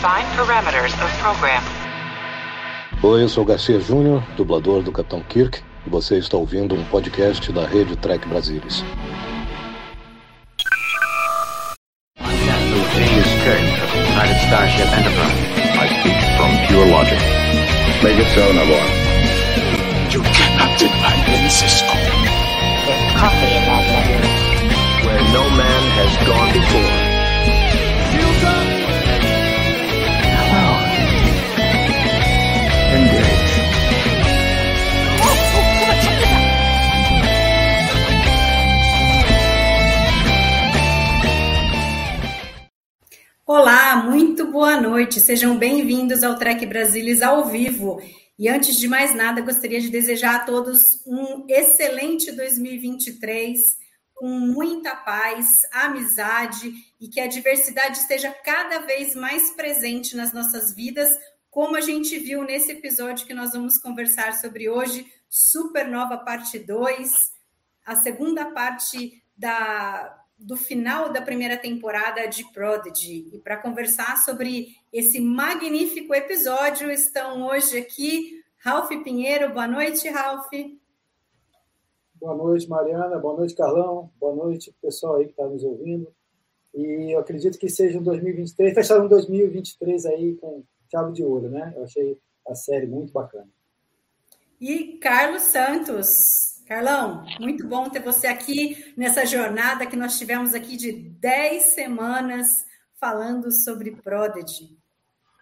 Define parameters of program. Oi, eu sou Garcia Júnior, dublador do Capitão Kirk, e você está ouvindo um podcast da rede Trek Brasilis. James Kirk of United Starship Enterprise. I speak from pure logic. Make it so, Nabor. You cannot deny me, Cisco. coffee in that letter. Where no man has gone before. Olá, muito boa noite. Sejam bem-vindos ao Trek Brasilis ao vivo. E antes de mais nada, gostaria de desejar a todos um excelente 2023, com muita paz, amizade e que a diversidade esteja cada vez mais presente nas nossas vidas, como a gente viu nesse episódio que nós vamos conversar sobre hoje, Supernova Parte 2, a segunda parte da do final da primeira temporada de Prodigy. E para conversar sobre esse magnífico episódio, estão hoje aqui Ralph Pinheiro. Boa noite, Ralph. Boa noite, Mariana. Boa noite, Carlão. Boa noite, pessoal aí que está nos ouvindo. E eu acredito que seja um 2023, fecharam um 2023 aí com chave de ouro, né? Eu achei a série muito bacana. E Carlos Santos. Carlão, muito bom ter você aqui nessa jornada que nós tivemos aqui de 10 semanas falando sobre Prodigy.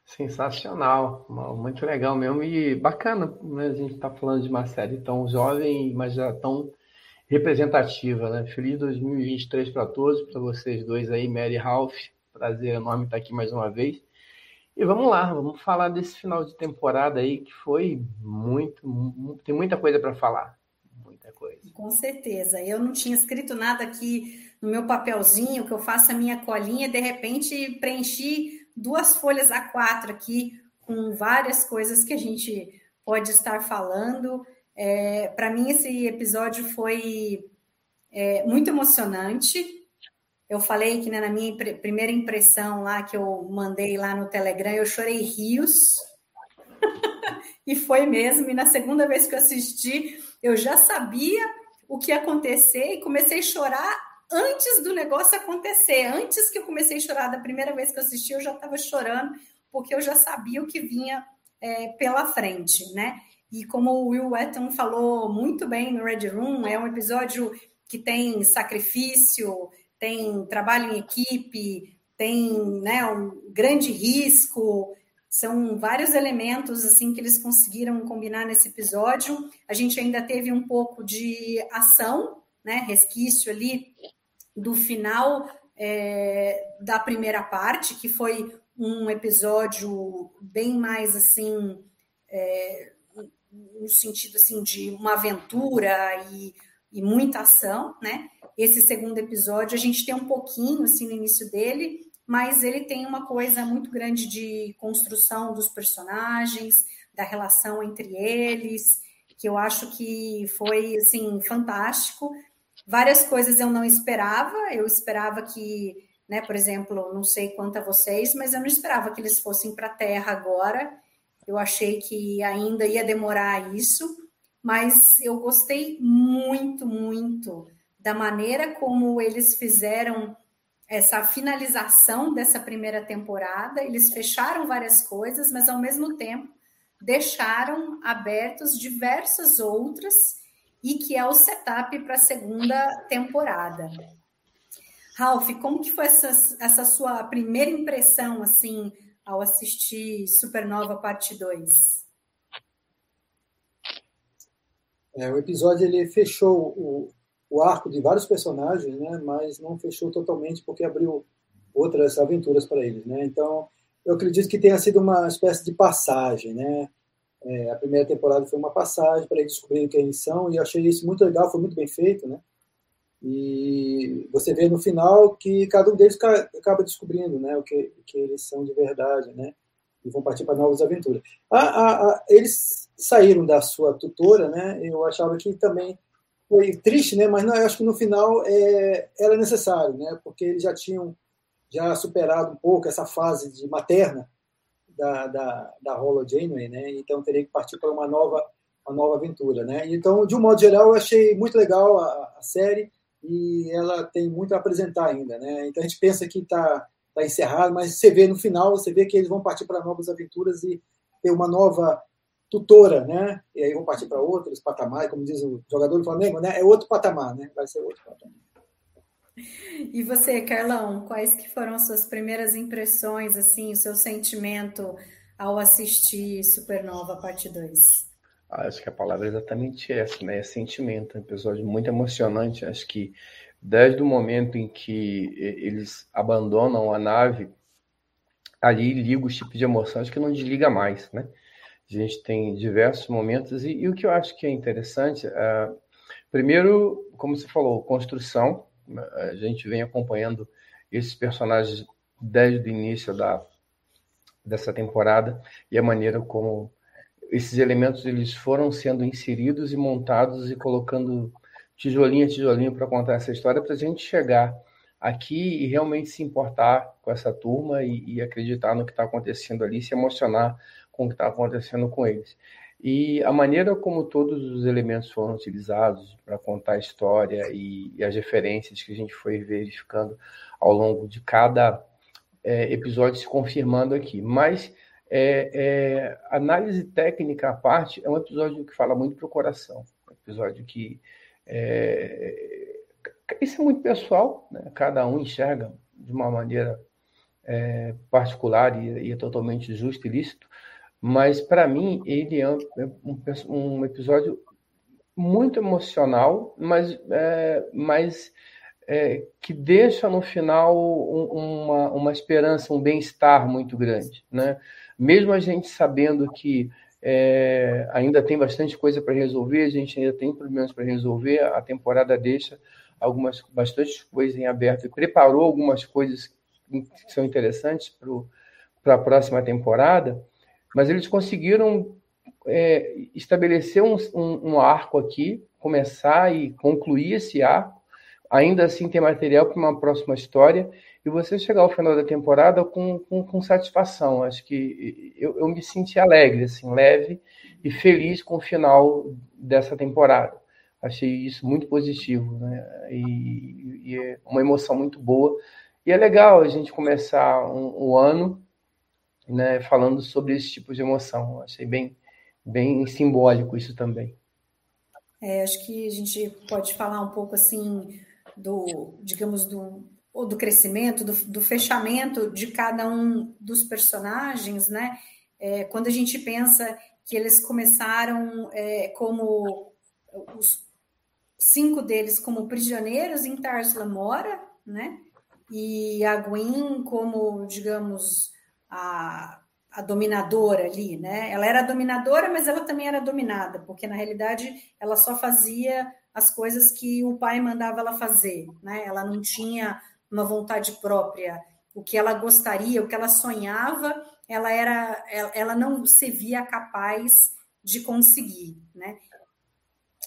Sensacional, muito legal mesmo e bacana, né? A gente está falando de uma série tão jovem, mas já tão representativa, né? Feliz 2023 para todos, para vocês dois aí, Mary e Ralph. Prazer enorme estar aqui mais uma vez. E vamos lá, vamos falar desse final de temporada aí que foi muito, tem muita coisa para falar muita coisa. Com certeza. Eu não tinha escrito nada aqui no meu papelzinho, que eu faço a minha colinha, de repente preenchi duas folhas A4 aqui com várias coisas que a gente pode estar falando. É, Para mim, esse episódio foi é, muito emocionante. Eu falei que né, na minha impre primeira impressão lá que eu mandei lá no Telegram, eu chorei rios. e foi mesmo. E na segunda vez que eu assisti, eu já sabia o que ia acontecer e comecei a chorar antes do negócio acontecer. Antes que eu comecei a chorar da primeira vez que eu assisti, eu já estava chorando, porque eu já sabia o que vinha é, pela frente, né? E como o Will Wetton falou muito bem no Red Room, é um episódio que tem sacrifício, tem trabalho em equipe, tem né, um grande risco, são vários elementos assim que eles conseguiram combinar nesse episódio. A gente ainda teve um pouco de ação, né, resquício ali do final é, da primeira parte, que foi um episódio bem mais assim, é, no sentido assim de uma aventura e, e muita ação, né? Esse segundo episódio a gente tem um pouquinho assim no início dele, mas ele tem uma coisa muito grande de construção dos personagens, da relação entre eles, que eu acho que foi assim fantástico. Várias coisas eu não esperava, eu esperava que, né, por exemplo, não sei quanto a vocês, mas eu não esperava que eles fossem para a Terra agora. Eu achei que ainda ia demorar isso, mas eu gostei muito, muito da maneira como eles fizeram essa finalização dessa primeira temporada. Eles fecharam várias coisas, mas ao mesmo tempo deixaram abertos diversas outras e que é o setup para a segunda temporada. Ralph, como que foi essa, essa sua primeira impressão assim ao assistir Supernova Parte 2? É, o episódio ele fechou o, o arco de vários personagens, né, mas não fechou totalmente porque abriu outras aventuras para eles, né? Então, eu acredito que tenha sido uma espécie de passagem, né? É, a primeira temporada foi uma passagem para eles descobrirem quem eles são e achei isso muito legal, foi muito bem feito, né? E você vê no final que cada um deles acaba descobrindo, né, o que, que eles são de verdade, né? E vão partir para novas aventuras. A, a, a, eles saíram da sua tutora, né? Eu achava que também foi triste, né? Mas não, eu acho que no final é, era necessário, né? Porque eles já tinham já superado um pouco essa fase de materna da, da, da Holo Janeway, né? Então teria que partir para uma nova, uma nova aventura, né? Então, de um modo geral, eu achei muito legal a, a série e ela tem muito a apresentar ainda, né? Então a gente pensa que está tá encerrado, mas você vê no final, você vê que eles vão partir para novas aventuras e ter uma nova tutora, né? E aí vão partir para outros patamares, como diz o jogador do Flamengo, né? É outro patamar, né? Vai ser outro patamar. E você, Carlão, quais que foram as suas primeiras impressões, assim, o seu sentimento ao assistir Supernova Parte 2? Ah, acho que a palavra é exatamente essa, né? É sentimento, é um episódio muito emocionante. Acho que desde o momento em que eles abandonam a nave, ali liga o tipo de emoção, acho que não desliga mais, né? A gente tem diversos momentos e, e o que eu acho que é interessante, é, primeiro, como você falou, construção, a gente vem acompanhando esses personagens desde o início da, dessa temporada e a maneira como esses elementos eles foram sendo inseridos e montados e colocando tijolinho a tijolinho para contar essa história para a gente chegar aqui e realmente se importar com essa turma e, e acreditar no que está acontecendo ali, se emocionar com o que está acontecendo com eles. E a maneira como todos os elementos foram utilizados para contar a história e, e, as referências que a gente foi verificando ao longo de cada é, episódio se confirmando aqui. Mas é, é, análise técnica à parte, é um episódio que fala muito para o coração. Um episódio que. É, isso é muito pessoal, né? cada um enxerga de uma maneira é, particular e, e é totalmente justo e lícito mas para mim ele é um, um, episódio muito emocional, mas, é, mas é, que deixa no final uma, uma esperança, um bem-estar muito grande. Né? Mesmo a gente sabendo que é, ainda tem bastante coisa para resolver, a gente ainda tem problemas para resolver, a temporada deixa algumas bastante coisas em aberto e preparou algumas coisas que são interessantes para a próxima temporada mas eles conseguiram é, estabelecer um, um, um, arco aqui, começar e concluir esse arco, ainda assim ter material para uma próxima história, e você chegar ao final da temporada com, com, com satisfação. Acho que eu, eu, me senti alegre, assim, leve e feliz com o final dessa temporada. Achei isso muito positivo, né? E, e é uma emoção muito boa. E é legal a gente começar um, um ano né, falando sobre esse tipo de emoção. Achei bem, bem simbólico isso também. É, acho que a gente pode falar um pouco assim do, digamos, do, do crescimento, do, do fechamento de cada um dos personagens, né? É, quando a gente pensa que eles começaram é, como os cinco deles como prisioneiros em Tars Lamora, né? E a Gwen como, digamos, a, a dominadora ali, né? Ela era dominadora, mas ela também era dominada, porque na realidade ela só fazia as coisas que o pai mandava ela fazer, né? Ela não tinha uma vontade própria, o que ela gostaria, o que ela sonhava, ela era, ela não se via capaz de conseguir, né?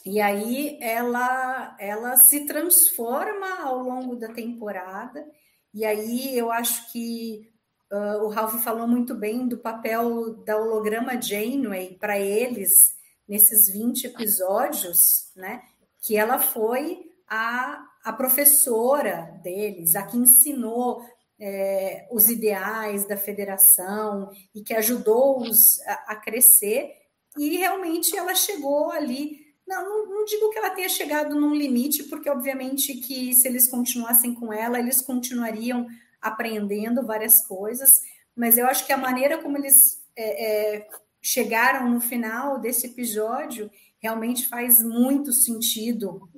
E aí ela, ela se transforma ao longo da temporada. E aí eu acho que Uh, o Ralph falou muito bem do papel da holograma Janeway para eles nesses 20 episódios, né? Que ela foi a, a professora deles, a que ensinou é, os ideais da federação e que ajudou-os a, a, crescer. E realmente ela chegou ali. Não, não, não digo que ela tenha chegado num limite, porque obviamente que se eles continuassem com ela, eles continuariam aprendendo várias coisas, mas eu acho que a maneira como eles é, é, chegaram no final desse episódio realmente faz muito sentido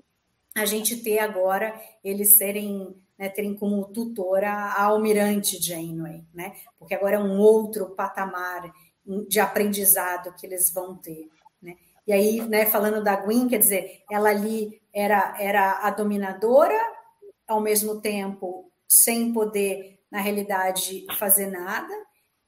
a gente ter agora eles serem né, terem como tutora a almirante Janeway, né? Porque agora é um outro patamar de aprendizado que eles vão ter, né? E aí, né, falando da Gwen, quer dizer, ela ali era era a dominadora, ao mesmo tempo sem poder, na realidade, fazer nada.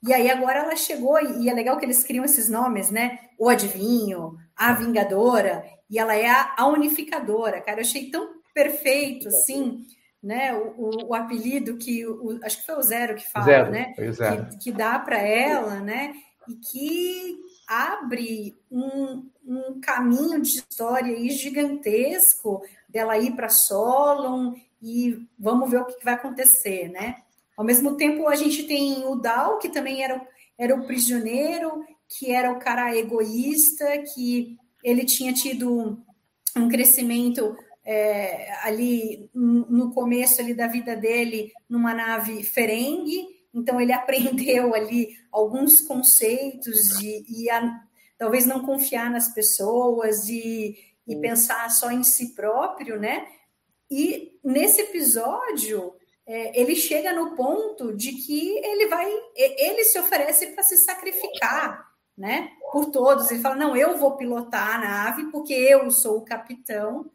E aí agora ela chegou, e é legal que eles criam esses nomes, né? O adivinho, a vingadora, e ela é a, a unificadora, cara. Eu achei tão perfeito, assim, né, o, o apelido que o, acho que foi o Zero que fala, Zero, né, o Zero. que, que dá para ela, né, e que abre um, um caminho de história aí gigantesco dela ir para Solon e vamos ver o que vai acontecer, né? Ao mesmo tempo, a gente tem o Dal, que também era, era o prisioneiro, que era o cara egoísta, que ele tinha tido um crescimento é, ali no começo ali da vida dele numa nave Ferengue, então ele aprendeu ali alguns conceitos de e a, talvez não confiar nas pessoas e pensar só em si próprio, né? E nesse episódio é, ele chega no ponto de que ele vai, ele se oferece para se sacrificar, né? Por todos. Ele fala: não, eu vou pilotar a nave porque eu sou o capitão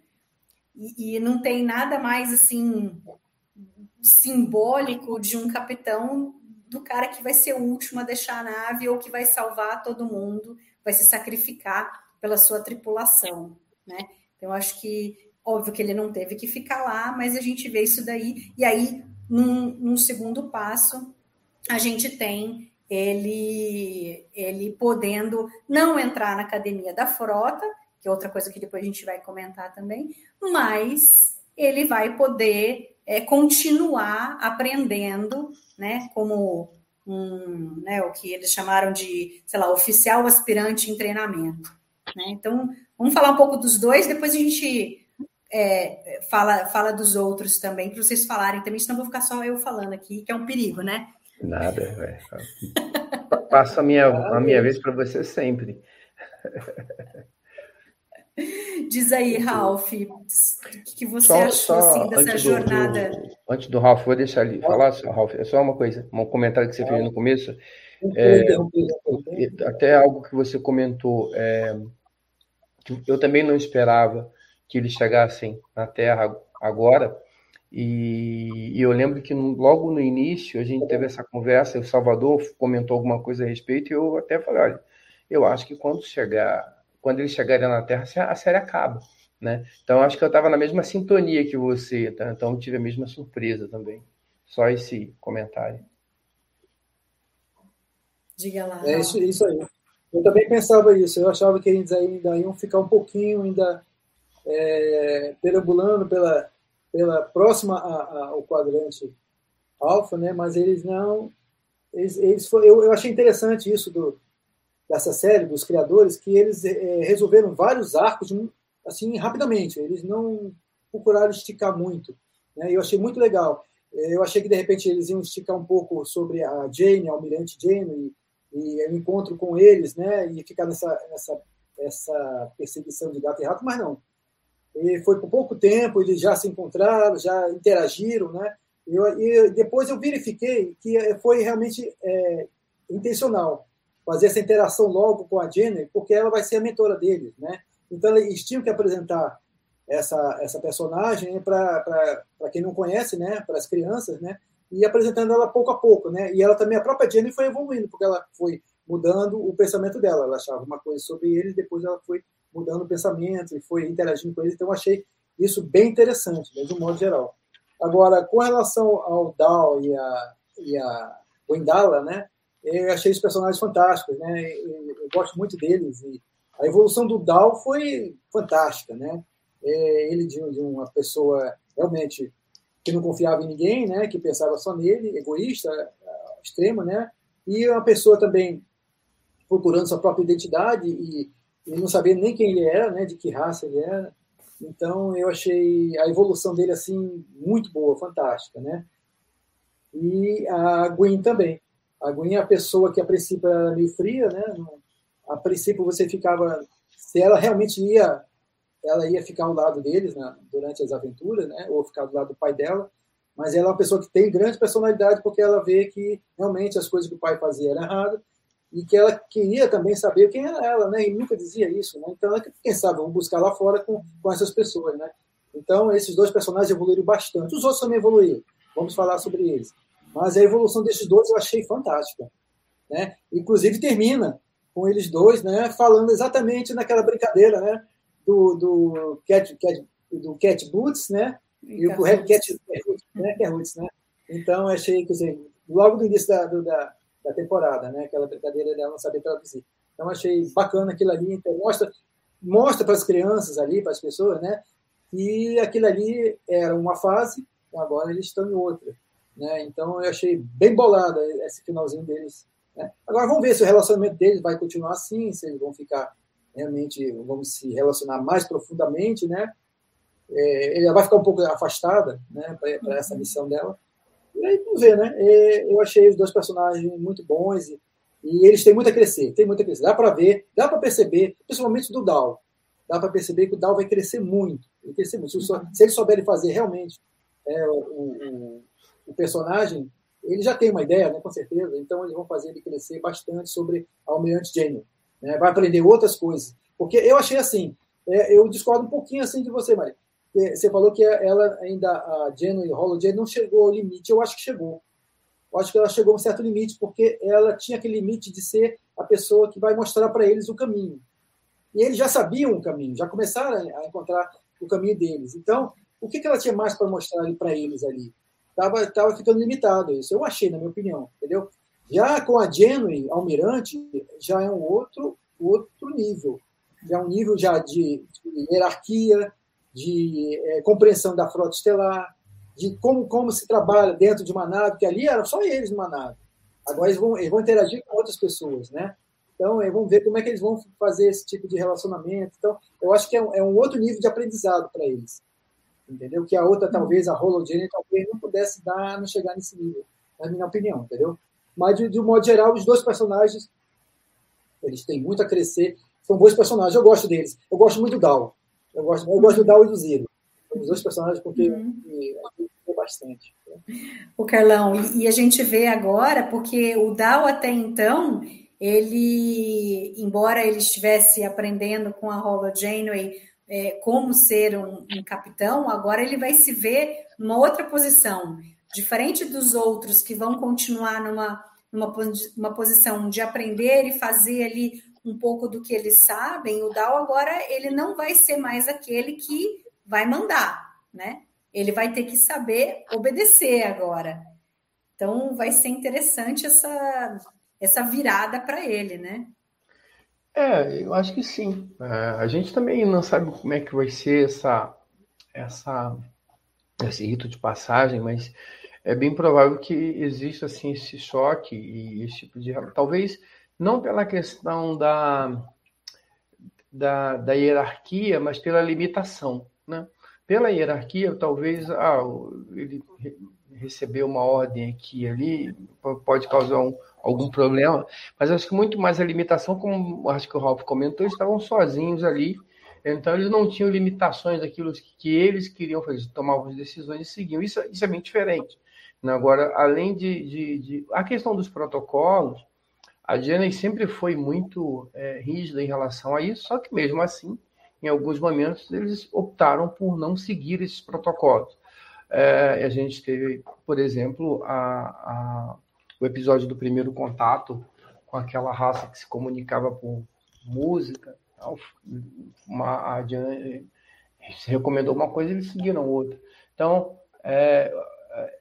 e, e não tem nada mais assim simbólico de um capitão do cara que vai ser o último a deixar a nave ou que vai salvar todo mundo, vai se sacrificar pela sua tripulação, né? Então, acho que, óbvio que ele não teve que ficar lá, mas a gente vê isso daí, e aí, num, num segundo passo, a gente tem ele, ele podendo não entrar na academia da frota, que é outra coisa que depois a gente vai comentar também, mas ele vai poder é, continuar aprendendo, né, como um, né, o que eles chamaram de, sei lá, oficial aspirante em treinamento. Né? Então, vamos falar um pouco dos dois, depois a gente é, fala, fala dos outros também, para vocês falarem também, senão vou ficar só eu falando aqui, que é um perigo, né? Nada, velho. Passo a minha, a minha vez para você sempre. Diz aí, Ralph, o que você só, achou só assim, dessa jornada? Do, antes do Ralph, vou deixar ali falar, só, Ralph, é só uma coisa, um comentário que você fez no começo. É, até algo que você comentou, é, eu também não esperava que eles chegassem na Terra agora, e, e, eu lembro que logo no início a gente teve essa conversa, o Salvador comentou alguma coisa a respeito, e eu até falei, olha, eu acho que quando chegar quando eles chegarem na Terra, a série acaba. Né? Então, acho que eu estava na mesma sintonia que você, tá? então tive a mesma surpresa também. Só esse comentário. Diga lá. É isso, isso aí. Eu também pensava isso. Eu achava que eles ainda iam ficar um pouquinho ainda é, perambulando pela, pela próxima a, a, ao quadrante alfa, né? Mas eles não. Eles, eles eu, eu achei interessante isso do, dessa série, dos criadores, que eles é, resolveram vários arcos assim rapidamente. Eles não procuraram esticar muito. Né? Eu achei muito legal. Eu achei que de repente eles iam esticar um pouco sobre a Jane, a Almirante Jane, e, e o encontro com eles, né? E ficar nessa, nessa essa perseguição de gato e rato, mas não. E foi por pouco tempo, eles já se encontraram, já interagiram, né? Eu, e depois eu verifiquei que foi realmente é, intencional fazer essa interação logo com a Jenny, porque ela vai ser a mentora deles, né? Então eles tinham que apresentar essa essa personagem para quem não conhece, né? Para as crianças, né? E apresentando ela pouco a pouco, né? E ela também a própria Jenny foi evoluindo, porque ela foi mudando o pensamento dela. Ela achava uma coisa sobre ele, depois ela foi mudando o pensamento e foi interagindo com ele. Então achei isso bem interessante, né, de um modo geral. Agora, com relação ao Dal e a, e a Wendala, né? eu achei os personagens fantásticos, né? Eu, eu, gosto muito deles e a evolução do Dal foi fantástica, né? É, ele de, uma pessoa realmente que não confiava em ninguém, né? Que pensava só nele, egoísta, extremo, né? E uma pessoa também procurando sua própria identidade e, e não sabendo nem quem ele era, né? De que raça ele era. Então eu achei a evolução dele assim muito boa, fantástica, né? E a Gwen também a aguinha é a pessoa que a princípio era meio fria, né? A princípio você ficava, se ela realmente ia, ela ia ficar ao lado deles né? durante as aventuras, né? Ou ficar do lado do pai dela. Mas ela é uma pessoa que tem grande personalidade porque ela vê que realmente as coisas que o pai fazia eram erradas e que ela queria também saber quem era ela, né? E nunca dizia isso, né? Então, ela, quem sabe, vamos buscar lá fora com, com essas pessoas, né? Então, esses dois personagens evoluíram bastante. Os outros também evoluíram. Vamos falar sobre eles. Mas a evolução desses dois eu achei fantástica. Né? Inclusive termina com eles dois né, falando exatamente naquela brincadeira né, do, do, cat, cat, do cat boots, né, e o Cat né, que é Roots, né? Então, achei que, assim, logo no início da, do, da, da, temporada, né? Aquela brincadeira dela não saber traduzir. Então, achei bacana aquilo ali. Então, mostra, mostra para as crianças ali, para as pessoas, né? Que aquilo ali era uma fase, agora eles estão em outra. Né? Então, eu achei bem bolada esse finalzinho deles. Né? Agora, vamos ver se o relacionamento deles vai continuar assim, se eles vão ficar realmente, vamos se relacionar mais profundamente, né? É, ela vai ficar um pouco afastada, né, para essa missão dela. E aí vamos ver, né? É, eu achei os dois personagens muito bons e, e eles têm muito a crescer, tem muito a crescer. Dá para ver, dá para perceber, principalmente do Dal. Dá para perceber que o Dal vai crescer muito, vai crescer muito. Se, se eles souberem fazer realmente é, o, o, o, personagem, ele já tem uma ideia, né, com certeza. Então eles vão fazer ele crescer bastante sobre a Almirante Jane. Né? Vai aprender outras coisas, porque eu achei assim. É, eu discordo um pouquinho assim de você, Maria você falou que ela ainda, a Jenny Holiday não chegou ao limite. Eu acho que chegou. Eu acho que ela chegou a um certo limite, porque ela tinha aquele limite de ser a pessoa que vai mostrar para eles o caminho. E eles já sabiam o caminho, já começaram a encontrar o caminho deles. Então, o que, que ela tinha mais para mostrar para eles ali? Estava tava ficando limitado isso. Eu achei, na minha opinião, entendeu? Já com a Genui, Almirante, já é um outro, outro nível. Já é um nível já de, de hierarquia, de é, compreensão da frota estelar, de como, como se trabalha dentro de uma nave, que ali era só eles numa nave. Agora eles vão, eles vão interagir com outras pessoas, né? Então, vamos ver como é que eles vão fazer esse tipo de relacionamento. Então, eu acho que é um, é um outro nível de aprendizado para eles. Entendeu? Que a outra, talvez, a Hologene, talvez não pudesse dar, não chegar nesse nível, na minha opinião, entendeu? Mas, de, de um modo geral, os dois personagens, eles têm muito a crescer. São bons personagens, eu gosto deles. Eu gosto muito do Dal. Eu gosto, eu gosto do Dal e do Ziro. Os dois personagens porque uhum. me, me bastante. O Carlão, e, a gente vê agora, porque o Dal até então, ele, embora ele estivesse aprendendo com a Hollow Janeway é, como ser um, um, capitão, agora ele vai se ver numa outra posição. Diferente dos outros que vão continuar numa, numa uma posição de aprender e fazer ali um pouco do que eles sabem, o Dal agora ele não vai ser mais aquele que vai mandar, né? Ele vai ter que saber obedecer agora. Então vai ser interessante essa essa virada para ele, né? É, eu acho que sim. É, a gente também não sabe como é que vai ser essa, essa, esse rito de passagem, mas é bem provável que exista assim esse choque e esse tipo de talvez não pela questão da, da, da hierarquia, mas pela limitação. Né? Pela hierarquia, talvez ah, ele recebeu uma ordem aqui e ali, pode causar um, algum problema, mas acho que muito mais a limitação, como acho que o Ralph comentou, eles estavam sozinhos ali, então eles não tinham limitações daquilo que eles queriam fazer, tomavam as decisões e seguiam. Isso, isso é bem diferente. Né? Agora, além de, de, de, A questão dos protocolos, a Disney sempre foi muito é, rígida em relação a isso, só que mesmo assim, em alguns momentos, eles optaram por não seguir esses protocolos. É, a gente teve, por exemplo, a, a, o episódio do primeiro contato com aquela raça que se comunicava por música. Uma, a se recomendou uma coisa eles seguiram outra. Então, é,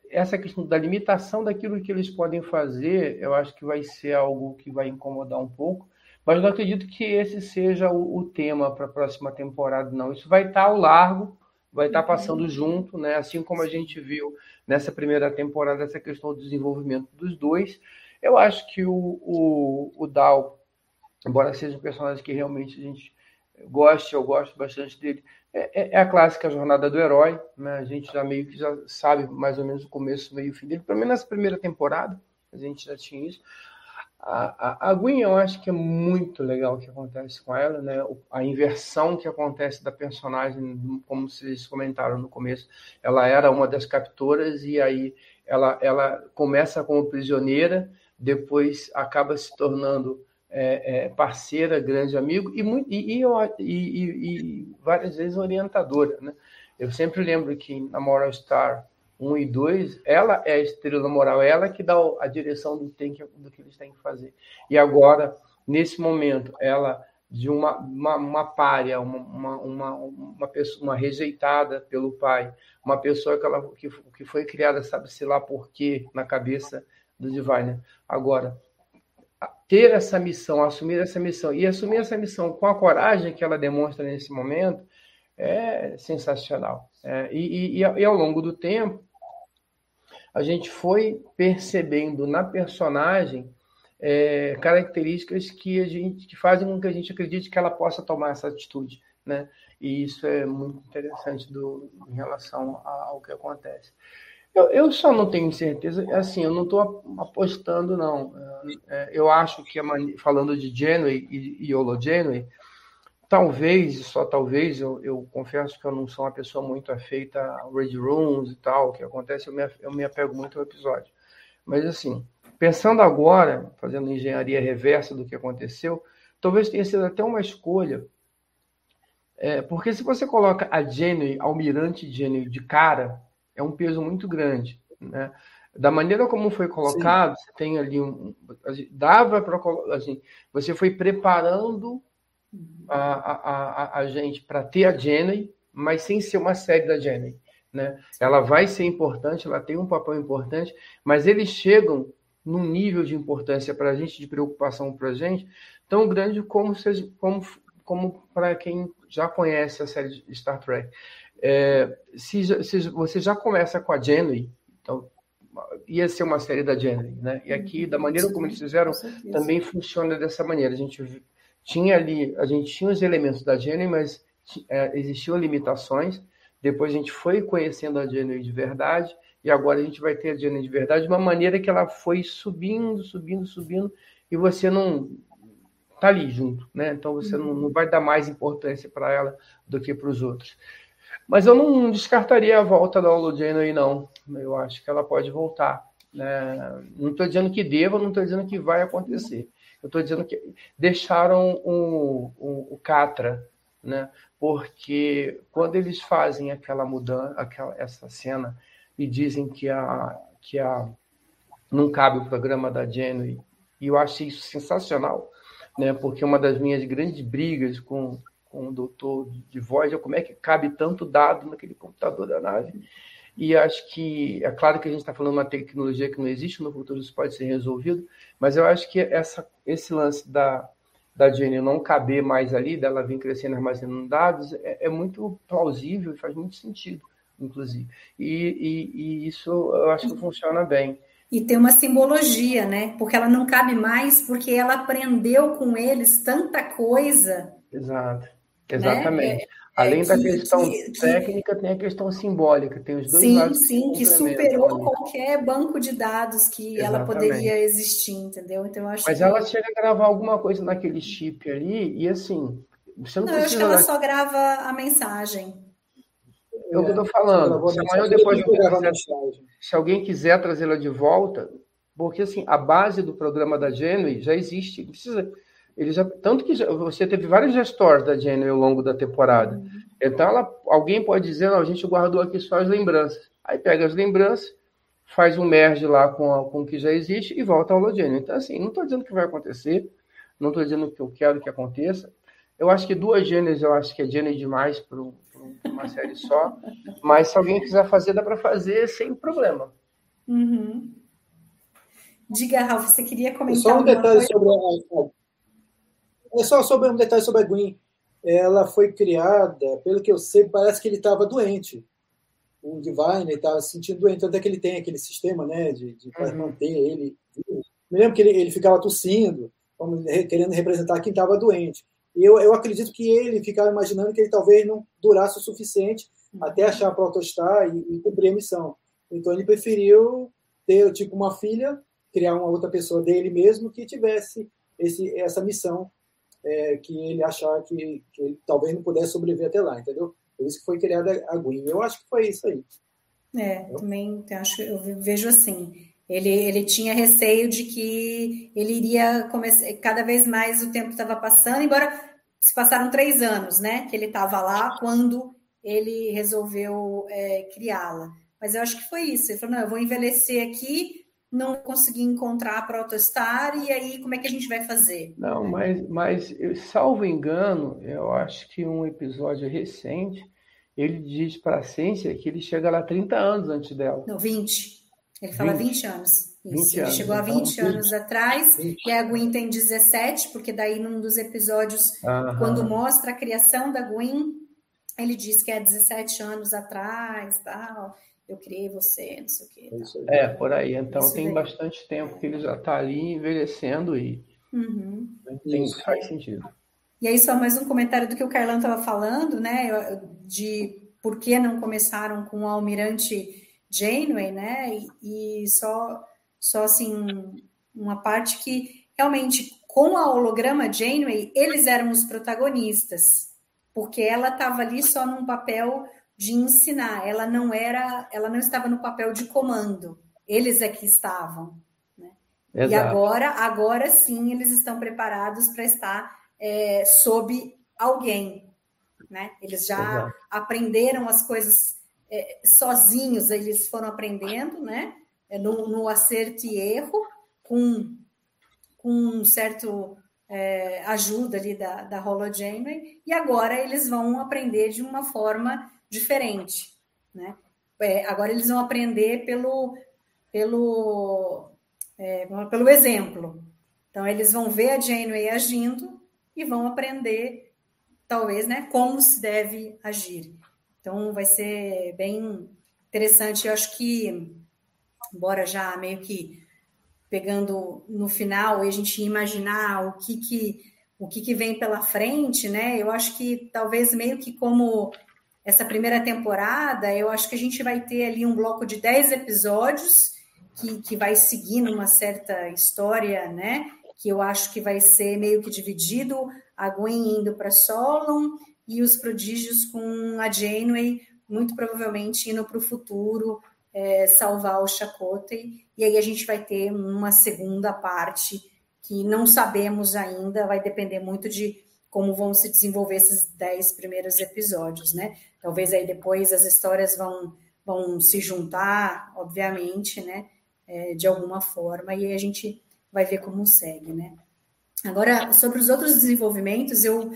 essa questão da limitação daquilo que eles podem fazer, eu acho que vai ser algo que vai incomodar um pouco, mas não acredito que esse seja o, o tema para a próxima temporada, não. Isso vai estar tá ao largo, vai estar tá passando uhum. junto, né? Assim como a gente viu nessa primeira temporada, essa questão do desenvolvimento dos dois. Eu acho que o, o, o Dal, embora seja um personagem que realmente a gente goste, eu gosto bastante dele, é, é, é, a clássica jornada do herói, né? A gente já meio que já sabe mais ou menos o começo, meio e fim dele. Pelo menos nessa primeira temporada, a gente já tinha isso. A, a, a Gwen, eu acho que é muito legal o que acontece com ela, né? A inversão que acontece da personagem, como vocês comentaram no começo, ela era uma das captoras e aí ela, ela começa como prisioneira, depois acaba se tornando é, é, parceira, grande amigo e, e, e, e, várias vezes orientadora. Né? Eu sempre lembro que na Moral Star 1 e 2, ela é a estrela moral, ela que dá a direção do, tem que, do que eles têm que fazer. E agora, nesse momento, ela de uma, uma, uma párea, uma, uma, uma, pessoa, uma rejeitada pelo pai, uma pessoa que, ela, que, que foi criada, sabe-se lá por quê, na cabeça do Divine. Agora, ter essa missão, assumir essa missão, e assumir essa missão com a coragem que ela demonstra nesse momento, é sensacional. É, e, e, e ao longo do tempo, a gente foi percebendo na personagem é, características que a gente que fazem com que a gente acredite que ela possa tomar essa atitude, né? E isso é muito interessante do, em relação ao que acontece. Eu, eu só não tenho certeza, assim, eu não estou apostando, não. É, eu acho que, falando de Genway e, e Yolo Genway, talvez, só talvez, eu, eu, confesso que eu não sou uma pessoa muito afeita a Red Rooms e tal, o que acontece, eu me, eu me apego muito ao episódio. Mas, assim, Pensando agora, fazendo engenharia reversa do que aconteceu, talvez tenha sido até uma escolha. É, porque se você coloca a Jenny, Almirante Jenny, de cara, é um peso muito grande. Né? Da maneira como foi colocado, Sim. você tem ali um. Dava para. Assim, você foi preparando a, a, a, a gente para ter a Jenny, mas sem ser uma série da Jenny. Né? Ela vai ser importante, ela tem um papel importante, mas eles chegam num nível de importância para a gente, de preocupação para a gente, tão grande como, como, como para quem já conhece a série de Star Trek. É, se, se, você já começa com a Janeway, então ia ser uma série da Janeway, né? E aqui, da maneira como eles fizeram, também funciona dessa maneira. A gente tinha ali, a gente tinha os elementos da Janeway, mas é, existiam limitações. Depois a gente foi conhecendo a Janeway de verdade e agora a gente vai ter a Diana de verdade de uma maneira que ela foi subindo, subindo, subindo, e você não tá ali junto, né? Então você não, não vai dar mais importância para ela do que para os outros. Mas eu não descartaria a volta da Hologeno aí, não. Eu acho que ela pode voltar. Né? Não estou dizendo que deva, não estou dizendo que vai acontecer. Eu estou dizendo que deixaram o, o, o Catra, né? Porque quando eles fazem aquela mudança, aquela, essa cena e dizem que a, que a, não cabe o programa da Genway. E eu achei isso sensacional, né? porque uma das minhas grandes brigas com, com o doutor de voz como é que cabe tanto dado naquele computador da nave. E acho que, é claro que a gente está falando de uma tecnologia que não existe no futuro, isso pode ser resolvido, mas eu acho que essa, esse lance da, da Jenny não caber mais ali, dela vir crescendo armazenando dados, é, é muito plausível e faz muito sentido inclusive. E, e, e, isso eu acho que funciona bem. E tem uma simbologia, né? Porque ela não cabe mais, porque ela aprendeu com eles tanta coisa. Exato. Né? Exatamente. Né? Além é, da questão que, técnica, que, tem a questão simbólica, tem os dois sim, lados. Sim, que superou ali. qualquer banco de dados que Exatamente. ela poderia existir, entendeu? Então, eu acho Mas que... ela chega a gravar alguma coisa naquele chip ali, e assim, você não, não Eu acho que ela só grava a mensagem. É o que eu estou falando. Se amanhã depois quiser, se alguém quiser trazê-la de volta, porque assim, a base do programa da Genway já existe. Precisa, ele já, tanto que você teve vários gestores da Genway ao longo da temporada. Uhum. Então, ela, alguém pode dizer, não, a gente guardou aqui só as lembranças. Aí pega as lembranças, faz um merge lá com, a, com o que já existe e volta ao Genway. Então, assim, não estou dizendo que vai acontecer, não estou dizendo que eu quero que aconteça. Eu acho que duas Gênesis, eu acho que é Gênesis demais para uma série só. Mas se alguém quiser fazer, dá para fazer sem problema. Uhum. Diga, Ralf, você queria comentar? Só um detalhe sobre a... É só sobre um detalhe sobre a Gwen. Ela foi criada, pelo que eu sei, parece que ele estava doente. O Divine estava se sentindo doente, até que ele tem aquele sistema, né, de, de uhum. manter ele. Me lembro que ele, ele ficava tossindo, querendo representar quem estava doente. E eu, eu acredito que ele ficava imaginando que ele talvez não durasse o suficiente até achar para autostar e, e cumprir a missão. Então ele preferiu ter tipo uma filha, criar uma outra pessoa dele mesmo que tivesse esse, essa missão é, que ele achar que, que ele talvez não pudesse sobreviver até lá, entendeu? Por isso que foi criada a Gwen. Eu acho que foi isso aí. É, entendeu? também acho, eu vejo assim. Ele, ele tinha receio de que ele iria começar. Cada vez mais o tempo estava passando, embora se passaram três anos, né? Que ele estava lá quando ele resolveu é, criá-la. Mas eu acho que foi isso. Ele falou: não, eu vou envelhecer aqui, não consegui encontrar a Protostar, e aí como é que a gente vai fazer? Não, mas, mas salvo engano, eu acho que um episódio recente ele diz para a ciência que ele chega lá 30 anos antes dela. Não, 20. Ele fala 20, 20 anos. Isso. 20 ele anos, chegou há então, 20 20. anos atrás, e a Gwen tem 17, porque daí num dos episódios, Aham. quando mostra a criação da Gwen, ele diz que é 17 anos atrás, tal, eu criei você, não sei o quê. É. É, por aí. Então Isso tem daí. bastante tempo que ele já está ali envelhecendo e Uhum. tem, Isso. faz sentido. E aí, só mais um comentário do que o Carlão estava falando, né? De por que não começaram com o Almirante Janeway, né? E, e só, só assim, uma parte que realmente, com a holograma Janeway, eles eram os protagonistas, porque ela estava ali só num papel de ensinar, ela não era, ela não estava no papel de comando, eles é que estavam. E Exato. agora, agora sim, eles estão preparados para estar é, sob alguém, né? Eles já Exato. aprenderam as coisas é, sozinhos, eles foram aprendendo, né? É, No, no acerto e erro, com, com um certo é, ajuda ali da, da Holojaneway, e agora eles vão aprender de uma forma diferente, né? É, agora eles vão aprender pelo, pelo é, pelo exemplo. Então, eles vão ver a Janeway agindo e vão aprender, talvez, né, como se deve agir. Então, vai ser bem interessante. Eu acho que, embora já meio que pegando no final e a gente imaginar o que que, o que, que vem pela frente, né, eu acho que talvez meio que como essa primeira temporada, eu acho que a gente vai ter ali um bloco de 10 episódios que, que vai seguindo uma certa história, né? Que eu acho que vai ser meio que dividido, a Gwen indo para Solon e os prodígios com a Janeway, muito provavelmente indo para o futuro, é, salvar o Chakotay. E aí a gente vai ter uma segunda parte que não sabemos ainda, vai depender muito de como vão se desenvolver esses dez primeiros episódios, né? Talvez aí depois as histórias vão, vão se juntar, obviamente, né? É, de alguma forma, e a gente vai ver como segue, né? Agora, sobre os outros desenvolvimentos, eu,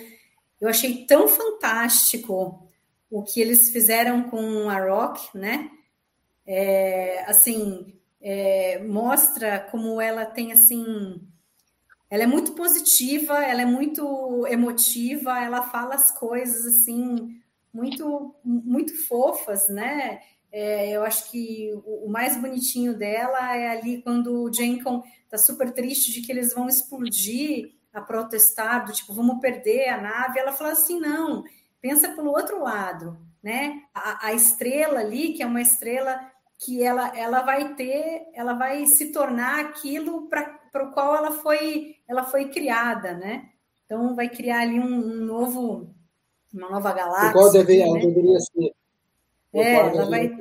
eu achei tão fantástico o que eles fizeram com a Rock, né? É, assim, é, mostra como ela tem, assim, ela é muito positiva, ela é muito emotiva, ela fala as coisas, assim, muito, muito fofas, né? É, eu acho que o, o, mais bonitinho dela é ali quando o Jenkon tá super triste de que eles vão explodir a protestar, do tipo, vamos perder a nave. Ela fala assim: não, pensa pelo outro lado, né? A, a estrela ali, que é uma estrela que ela, ela vai ter, ela vai se tornar aquilo para o qual ela foi, ela foi criada, né? Então vai criar ali um, um novo, uma nova galáxia. Deve, né? deveria ser. É, ela vai.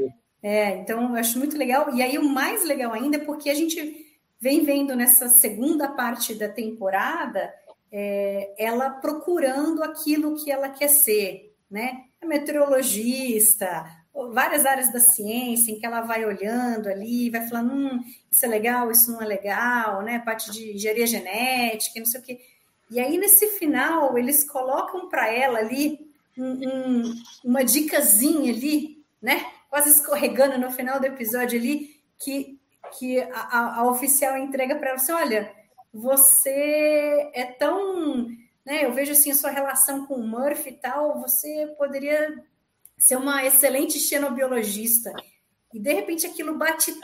É, então eu acho muito legal. E aí o mais legal ainda é porque a gente vem vendo nessa segunda parte da temporada é, ela procurando aquilo que ela quer ser, né? É meteorologista, várias áreas da ciência em que ela vai olhando ali, vai falando, hum, isso é legal, isso não é legal, né? Parte de engenharia genética, não sei o quê. E aí nesse final eles colocam para ela ali um, um, uma dicasinha ali, né? Quase escorregando no final do episódio ali, que, que a, a oficial entrega para ela assim: olha, você é tão. Né, eu vejo assim a sua relação com o Murphy e tal, você poderia ser uma excelente xenobiologista. E de repente aquilo bate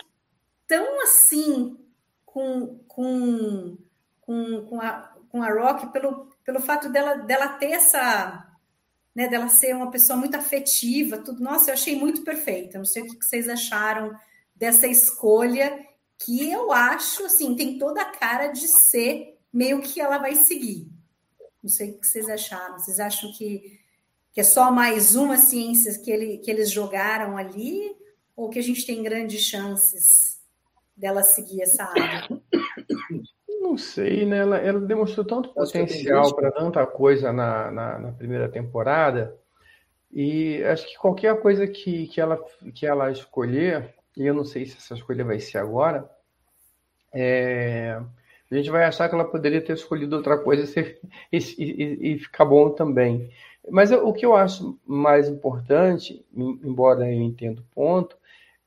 tão assim com, com, com, com, a, com a Rock pelo, pelo fato dela, dela ter essa né, dela ser uma pessoa muito afetiva, tudo. Nossa, eu achei muito perfeita. Não sei o que vocês acharam dessa escolha, que eu acho, assim, tem toda a cara de ser meio que ela vai seguir. Não sei o que vocês acharam. Vocês acham que, que é só mais uma ciência que, ele, que eles jogaram ali, ou que a gente tem grandes chances dela seguir essa área? Não sei, né? Ela, ela demonstrou tanto potencial para tanta coisa na, na, na, primeira temporada. E acho que qualquer coisa que, que, ela, que ela escolher, e eu não sei se essa escolha vai ser agora, é, a gente vai achar que ela poderia ter escolhido outra coisa e, e, e ficar bom também. Mas o que eu acho mais importante, embora eu entenda o ponto,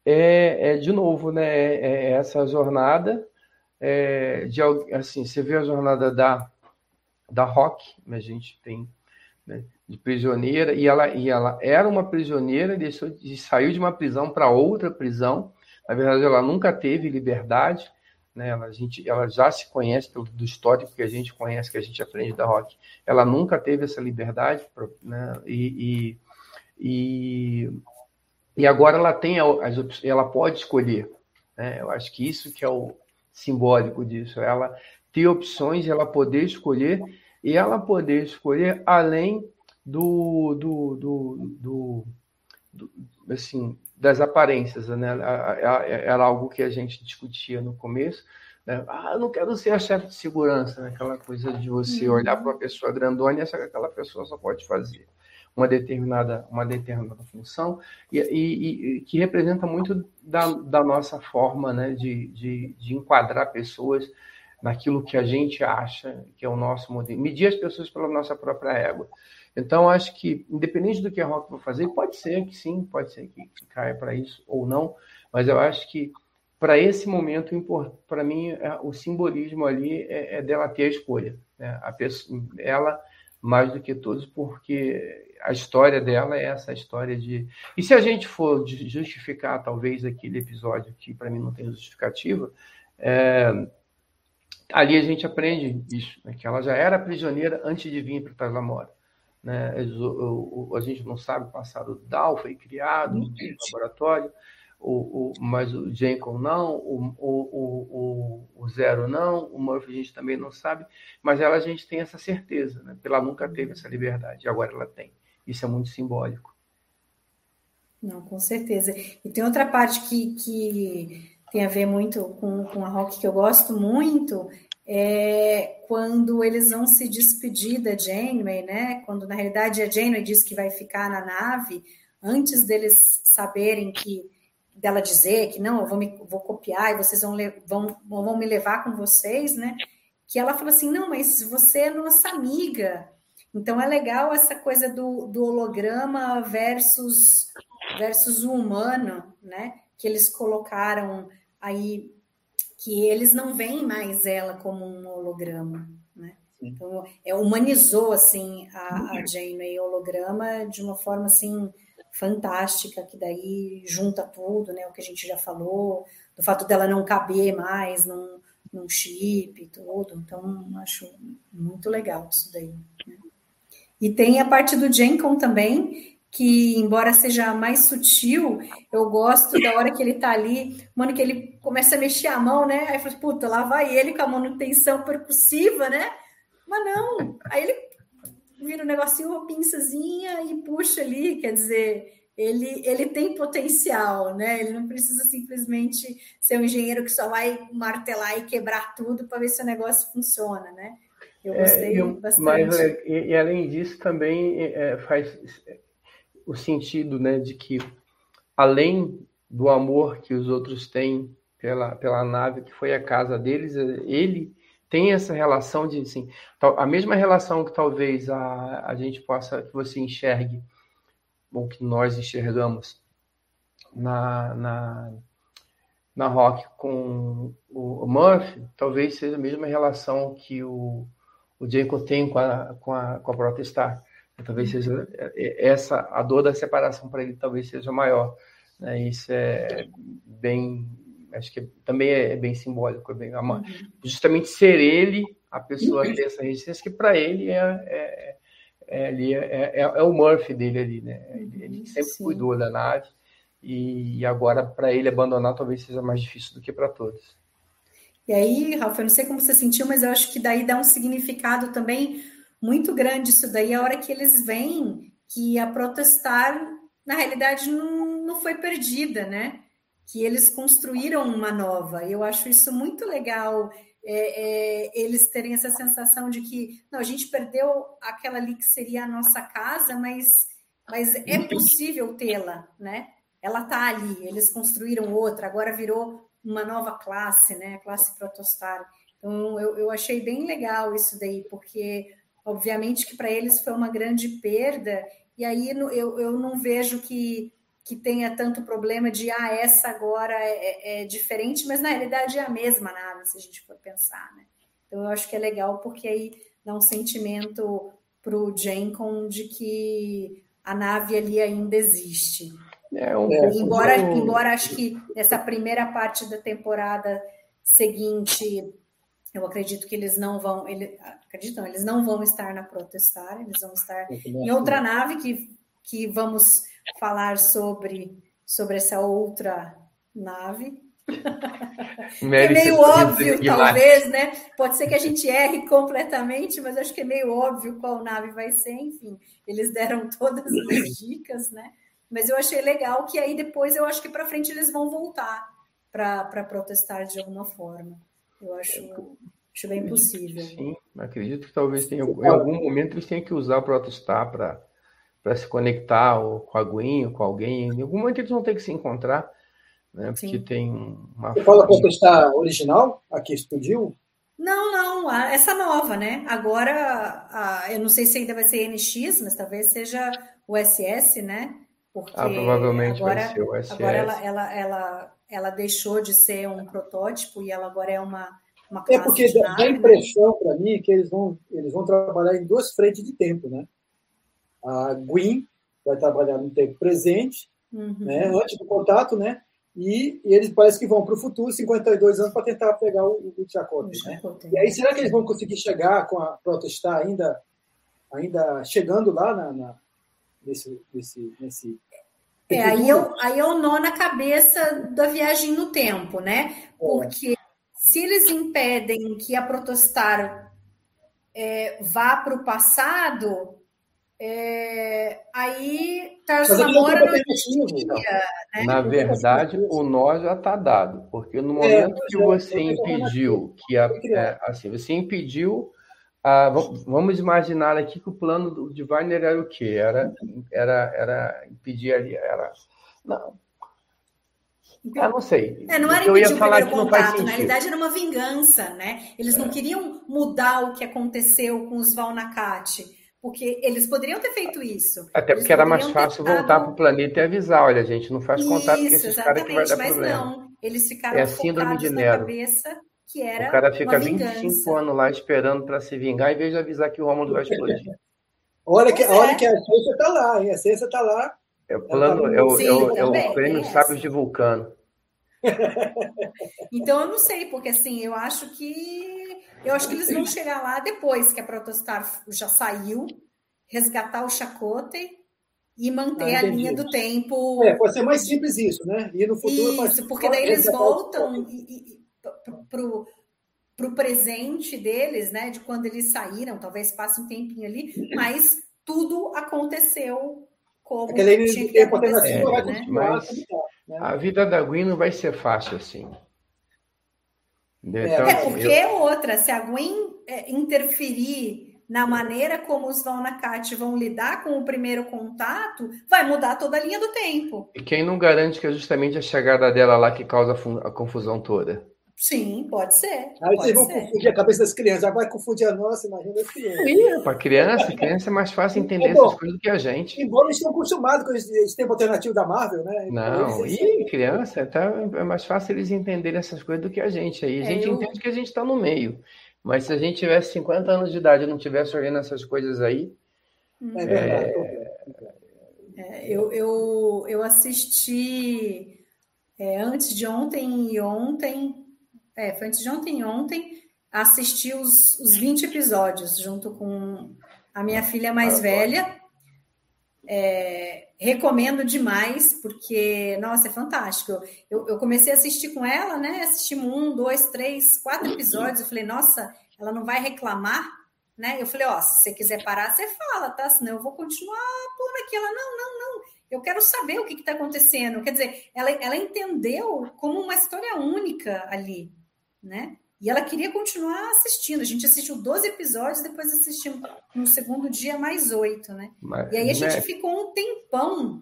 é, é de novo, né, é, é essa jornada é, de assim, você vê a jornada da da Rock, a gente tem né, de prisioneira e ela e ela era uma prisioneira, deixou de saiu de uma prisão para outra prisão. Na verdade, ela nunca teve liberdade né? Ela, a gente, ela já se conhece pelo, do histórico que a gente conhece, que a gente aprende da Rock. Ela nunca teve essa liberdade, né? e, e, e, e agora ela tem as ela pode escolher. Né? Eu acho que isso que é o simbólico disso. Ela ter opções, ela poder escolher e ela poder escolher além do, do, do, do, do assim das aparências, né? Era algo que a gente discutia no começo. Né? Ah, eu não quero ser a chefe de segurança, né? aquela coisa de você uhum. olhar para uma pessoa grandona e achar que aquela pessoa só pode fazer uma determinada, uma determinada função e, e, e que representa muito da, da nossa forma né? de, de, de enquadrar pessoas naquilo que a gente acha que é o nosso modelo. Medir as pessoas pela nossa própria égua. Então, acho que, independente do que a Rock vai fazer, pode ser que sim, pode ser que, caia para isso ou não, mas eu acho que, para esse momento, para mim, é, o simbolismo ali é, é, dela ter a escolha. Né? A pessoa, ela, mais do que todos, porque a história dela é essa história de. E se a gente for justificar, talvez, aquele episódio que, para mim, não tem justificativa, é, ali a gente aprende isso, né? que ela já era prisioneira antes de vir para Taslamora. Né? A gente não sabe o passado do Dow, foi criado no laboratório, o, o, mas o Jenkins não, o, o, o, Zero não, o Murphy a gente também não sabe, mas ela a gente tem essa certeza, né? porque ela nunca teve essa liberdade, agora ela tem. Isso é muito simbólico. Não, com certeza. E tem outra parte que, que tem a ver muito com, com a rock que eu gosto muito, é quando eles vão se despedir da Janeway, né? Quando na realidade a Janeway diz que vai ficar na nave, antes deles saberem que dela dizer que não, eu vou, me, vou copiar e vocês vão, vão, vão me levar com vocês, né? Que ela falou assim: não, mas você é nossa amiga. Então é legal essa coisa do, do holograma versus, versus o humano, né? Que eles colocaram aí que eles não veem mais ela como um holograma, né? Então, é, humanizou, assim, a, a Janeway holograma de uma forma, assim, fantástica, que daí junta tudo, né? O que a gente já falou, do fato dela não caber mais num, num chip e tudo. Então, acho muito legal isso daí. Né? E tem a parte do Jenkins também, que, embora seja mais sutil, eu gosto da hora que ele tá ali, mano, que ele começa a mexer a mão, né? Aí fala, puta, lá vai ele com a manutenção percussiva, né? Mas não, aí ele vira um negocinho, uma pinçazinha e puxa ali, quer dizer, ele, ele tem potencial, né? Ele não precisa simplesmente ser um engenheiro que só vai martelar e quebrar tudo para ver se o negócio funciona, né? Eu é, gostei é, eu, bastante. Mas, e, e, além disso, também é, faz o sentido né, de que, além do amor que os outros têm pela, pela nave, que foi a casa deles, ele tem essa relação de, assim, a mesma relação que talvez a, a gente possa, que você enxergue, ou que nós enxergamos na, na, na Rock com o, o Murphy, talvez seja a mesma relação que o, o Jacob tem com a, com a, com a Protestar. Talvez seja é, é, essa a dor da separação para ele talvez seja maior. Né? Isso é bem, acho que também é bem simbólico, é bem uhum. justamente ser ele a pessoa ter essa resistência que para ele é, é, é, é, é, é, o Murphy dele ali, né? Ele, ele sempre Sim. cuidou da nave e agora para ele abandonar talvez seja mais difícil do que para todos. E aí, Ralf, eu não sei como você sentiu, mas eu acho que daí dá um significado também muito grande isso daí, a hora que eles veem que a protestar, na realidade, não, não foi perdida, né? Que eles construíram uma nova. Eu acho isso muito legal, é, é, eles terem essa sensação de que, não, a gente perdeu aquela ali que seria a nossa casa, mas, mas é possível tê-la, né? Ela está ali, eles construíram outra, agora virou uma nova classe, né? A classe protostar. Então, eu, eu achei bem legal isso daí, porque, obviamente, que para eles foi uma grande perda, e aí eu, eu não vejo que, que tenha tanto problema de, ah, essa agora é, é, é diferente, mas na realidade é a mesma nave, se a gente for pensar, né? Então, eu acho que é legal, porque aí dá um sentimento para o Jenkon de que a nave ali ainda existe. É um é, embora, embora acho que nessa primeira parte da temporada seguinte eu acredito que eles não vão, ele, acreditam, eles não vão estar na Protestar, eles vão estar em outra nave que, que vamos falar sobre, sobre essa outra nave. é meio óbvio, talvez, né? Pode ser que a gente erre completamente, mas acho que é meio óbvio qual nave vai ser, enfim. Eles deram todas as dicas, né? Mas eu achei legal que aí depois eu acho que para frente eles vão voltar para protestar de alguma forma. Eu acho, acho bem possível. Sim, acredito que talvez tenha, em algum momento eles tenham que usar protestar para se conectar ou com a Gwen, com alguém. Em algum momento eles vão ter que se encontrar, né? Porque Sim. tem uma. Você fala protestar original, a que explodiu? Não, não, essa nova, né? Agora, a, eu não sei se ainda vai ser NX, mas talvez seja o SS, né? Porque ah, provavelmente agora, vai ser o SS. Agora ela, ela, ela ela deixou de ser um protótipo e ela agora é uma, uma É porque dá, a impressão para mim que eles vão, eles vão trabalhar em duas frentes de tempo, né? A Gwen vai trabalhar no tempo presente, uhum. né? antes do contato, né? E, e eles parece que vão para o futuro, 52 anos, para tentar pegar o, o né? E aí, será que eles vão conseguir chegar com a protestar ainda, ainda chegando lá na, na nesse, nesse, nesse é, aí eu, aí eu nó na cabeça da viagem no tempo, né? É. Porque se eles impedem que a Protostar é, vá para o passado, é, aí Tarsamora não tinha, né? Na verdade, o nó já está dado, porque no é, momento que você impediu que a, é, assim, você impediu ah, vamos imaginar aqui que o plano de Wagner era o quê? Era, era, era impedir ali, era. Não. Eu não sei. É, não era eu impedir o primeiro contato, na realidade era uma vingança, né? Eles não é. queriam mudar o que aconteceu com os Valnacate, porque eles poderiam ter feito isso. Até porque era mais fácil voltar para o planeta e avisar, olha, gente, não faz contato isso, com esses caras que vai dar mas problema. não, eles ficaram é a síndrome de Nero. cabeça que era. O cara fica 25 anos lá esperando para se vingar, em vez de avisar que o Rômulo vai explodir. olha, que, é. olha que a ciência está lá, hein? A ciência está lá. É o plano, tá... é, o, é, o, é o prêmio Sábios de Vulcano. então eu não sei, porque assim, eu acho que eu acho que eles vão chegar lá depois que a Protostar já saiu, resgatar o Chakotay e manter ah, a linha do tempo. É, pode ser mais simples isso, né? E no futuro isso, porque daí eles voltam e, para o presente deles, né? De quando eles saíram, talvez passe um tempinho ali, mas tudo aconteceu como é, né? Mas né? A vida da Gwen não vai ser fácil assim. Então, é, porque eu... é outra, se a Gwen é, interferir na maneira como os Valnacat vão lidar com o primeiro contato, vai mudar toda a linha do tempo. E quem não garante que é justamente a chegada dela lá que causa a confusão toda? Sim, pode ser. Aí pode vocês vão ser. confundir a cabeça das crianças, já vai confundir a nossa, imagina as crianças. Sim, para criança, criança é mais fácil entender é essas coisas do que a gente. Embora eles estejam acostumados com esse tempo alternativo da Marvel, né? Não, e criança, tá, é mais fácil eles entenderem essas coisas do que a gente. Aí a é, gente eu... entende que a gente está no meio. Mas se a gente tivesse 50 anos de idade e não tivesse olhando essas coisas aí. É verdade. É... eu, eu, eu assisti é, antes de ontem e ontem é, foi antes de ontem e ontem, assisti os, os 20 episódios junto com a minha filha mais velha. É, recomendo demais, porque, nossa, é fantástico. Eu, eu, comecei a assistir com ela, né? Assistimos um, dois, três, quatro episódios. Eu falei, nossa, ela não vai reclamar, né? Eu falei, ó, se você quiser parar, você fala, tá? Senão eu vou continuar por aqui. Ela, não, não, não. Eu quero saber o que está acontecendo. Quer dizer, ela, ela entendeu como uma história única ali né? E ela queria continuar assistindo. A gente assistiu 12 episódios, depois assistimos no segundo dia mais oito, né? Mas, e aí a gente né? ficou um tempão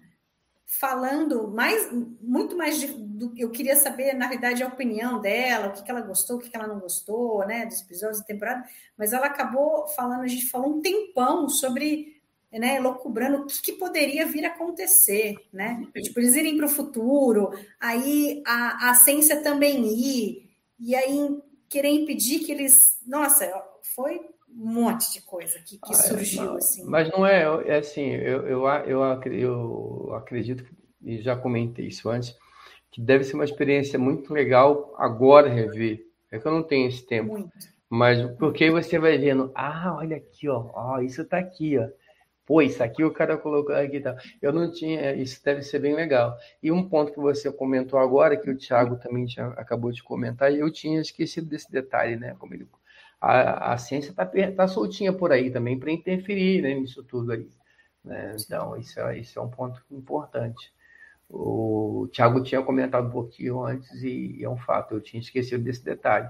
falando mais, muito mais de, do eu queria saber, na verdade, a opinião dela, o que, que ela gostou, o que, que ela não gostou, né, dos episódios da temporada, mas ela acabou falando, a gente falou um tempão sobre, né, locubrando o que, que poderia vir a acontecer, né, tipo, eles irem para o futuro, aí a, a ciência também ir, e aí querer impedir que eles, nossa, foi um monte de coisa que, que ah, é, surgiu não, assim. Mas não é, é assim, eu, eu, eu, eu acredito, e já comentei isso antes, que deve ser uma experiência muito legal agora rever. É que eu não tenho esse tempo. Muito. Mas porque você vai vendo, ah, olha aqui, ó, ó isso tá aqui, ó. Pô, isso aqui o cara colocou aqui e tal. Eu não tinha, isso deve ser bem legal. E um ponto que você comentou agora, que o Thiago também tinha, acabou de comentar, eu tinha esquecido desse detalhe, né? Como ele a, a ciência está tá soltinha por aí também para interferir né, nisso tudo aí. Né? Então, isso é, isso é um ponto importante. O Tiago tinha comentado um pouquinho antes e é um fato, eu tinha esquecido desse detalhe.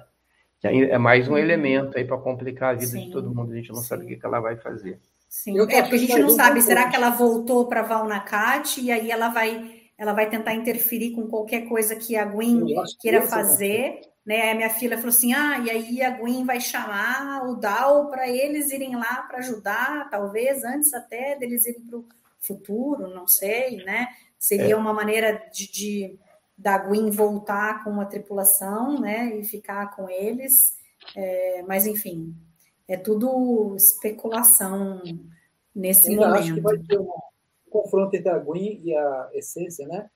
Que é mais um uhum. elemento aí para complicar a vida Sim. de todo mundo, a gente não Sim. sabe o que, que ela vai fazer. Sim, é porque a gente não sabe, será que ela voltou para Valnacat e aí ela vai ela vai tentar interferir com qualquer coisa que a Gwen queira fazer, né? A minha filha falou assim: ah, e aí a Gwen vai chamar o Dal para eles irem lá para ajudar, talvez antes até deles irem para o futuro, não sei, né? Seria é. uma maneira de, de da Gwen voltar com a tripulação, né? E ficar com eles. É, mas enfim, é tudo especulação nesse Eu momento. Acho que vai ter um confronto entre a Gwen e a Essência, né?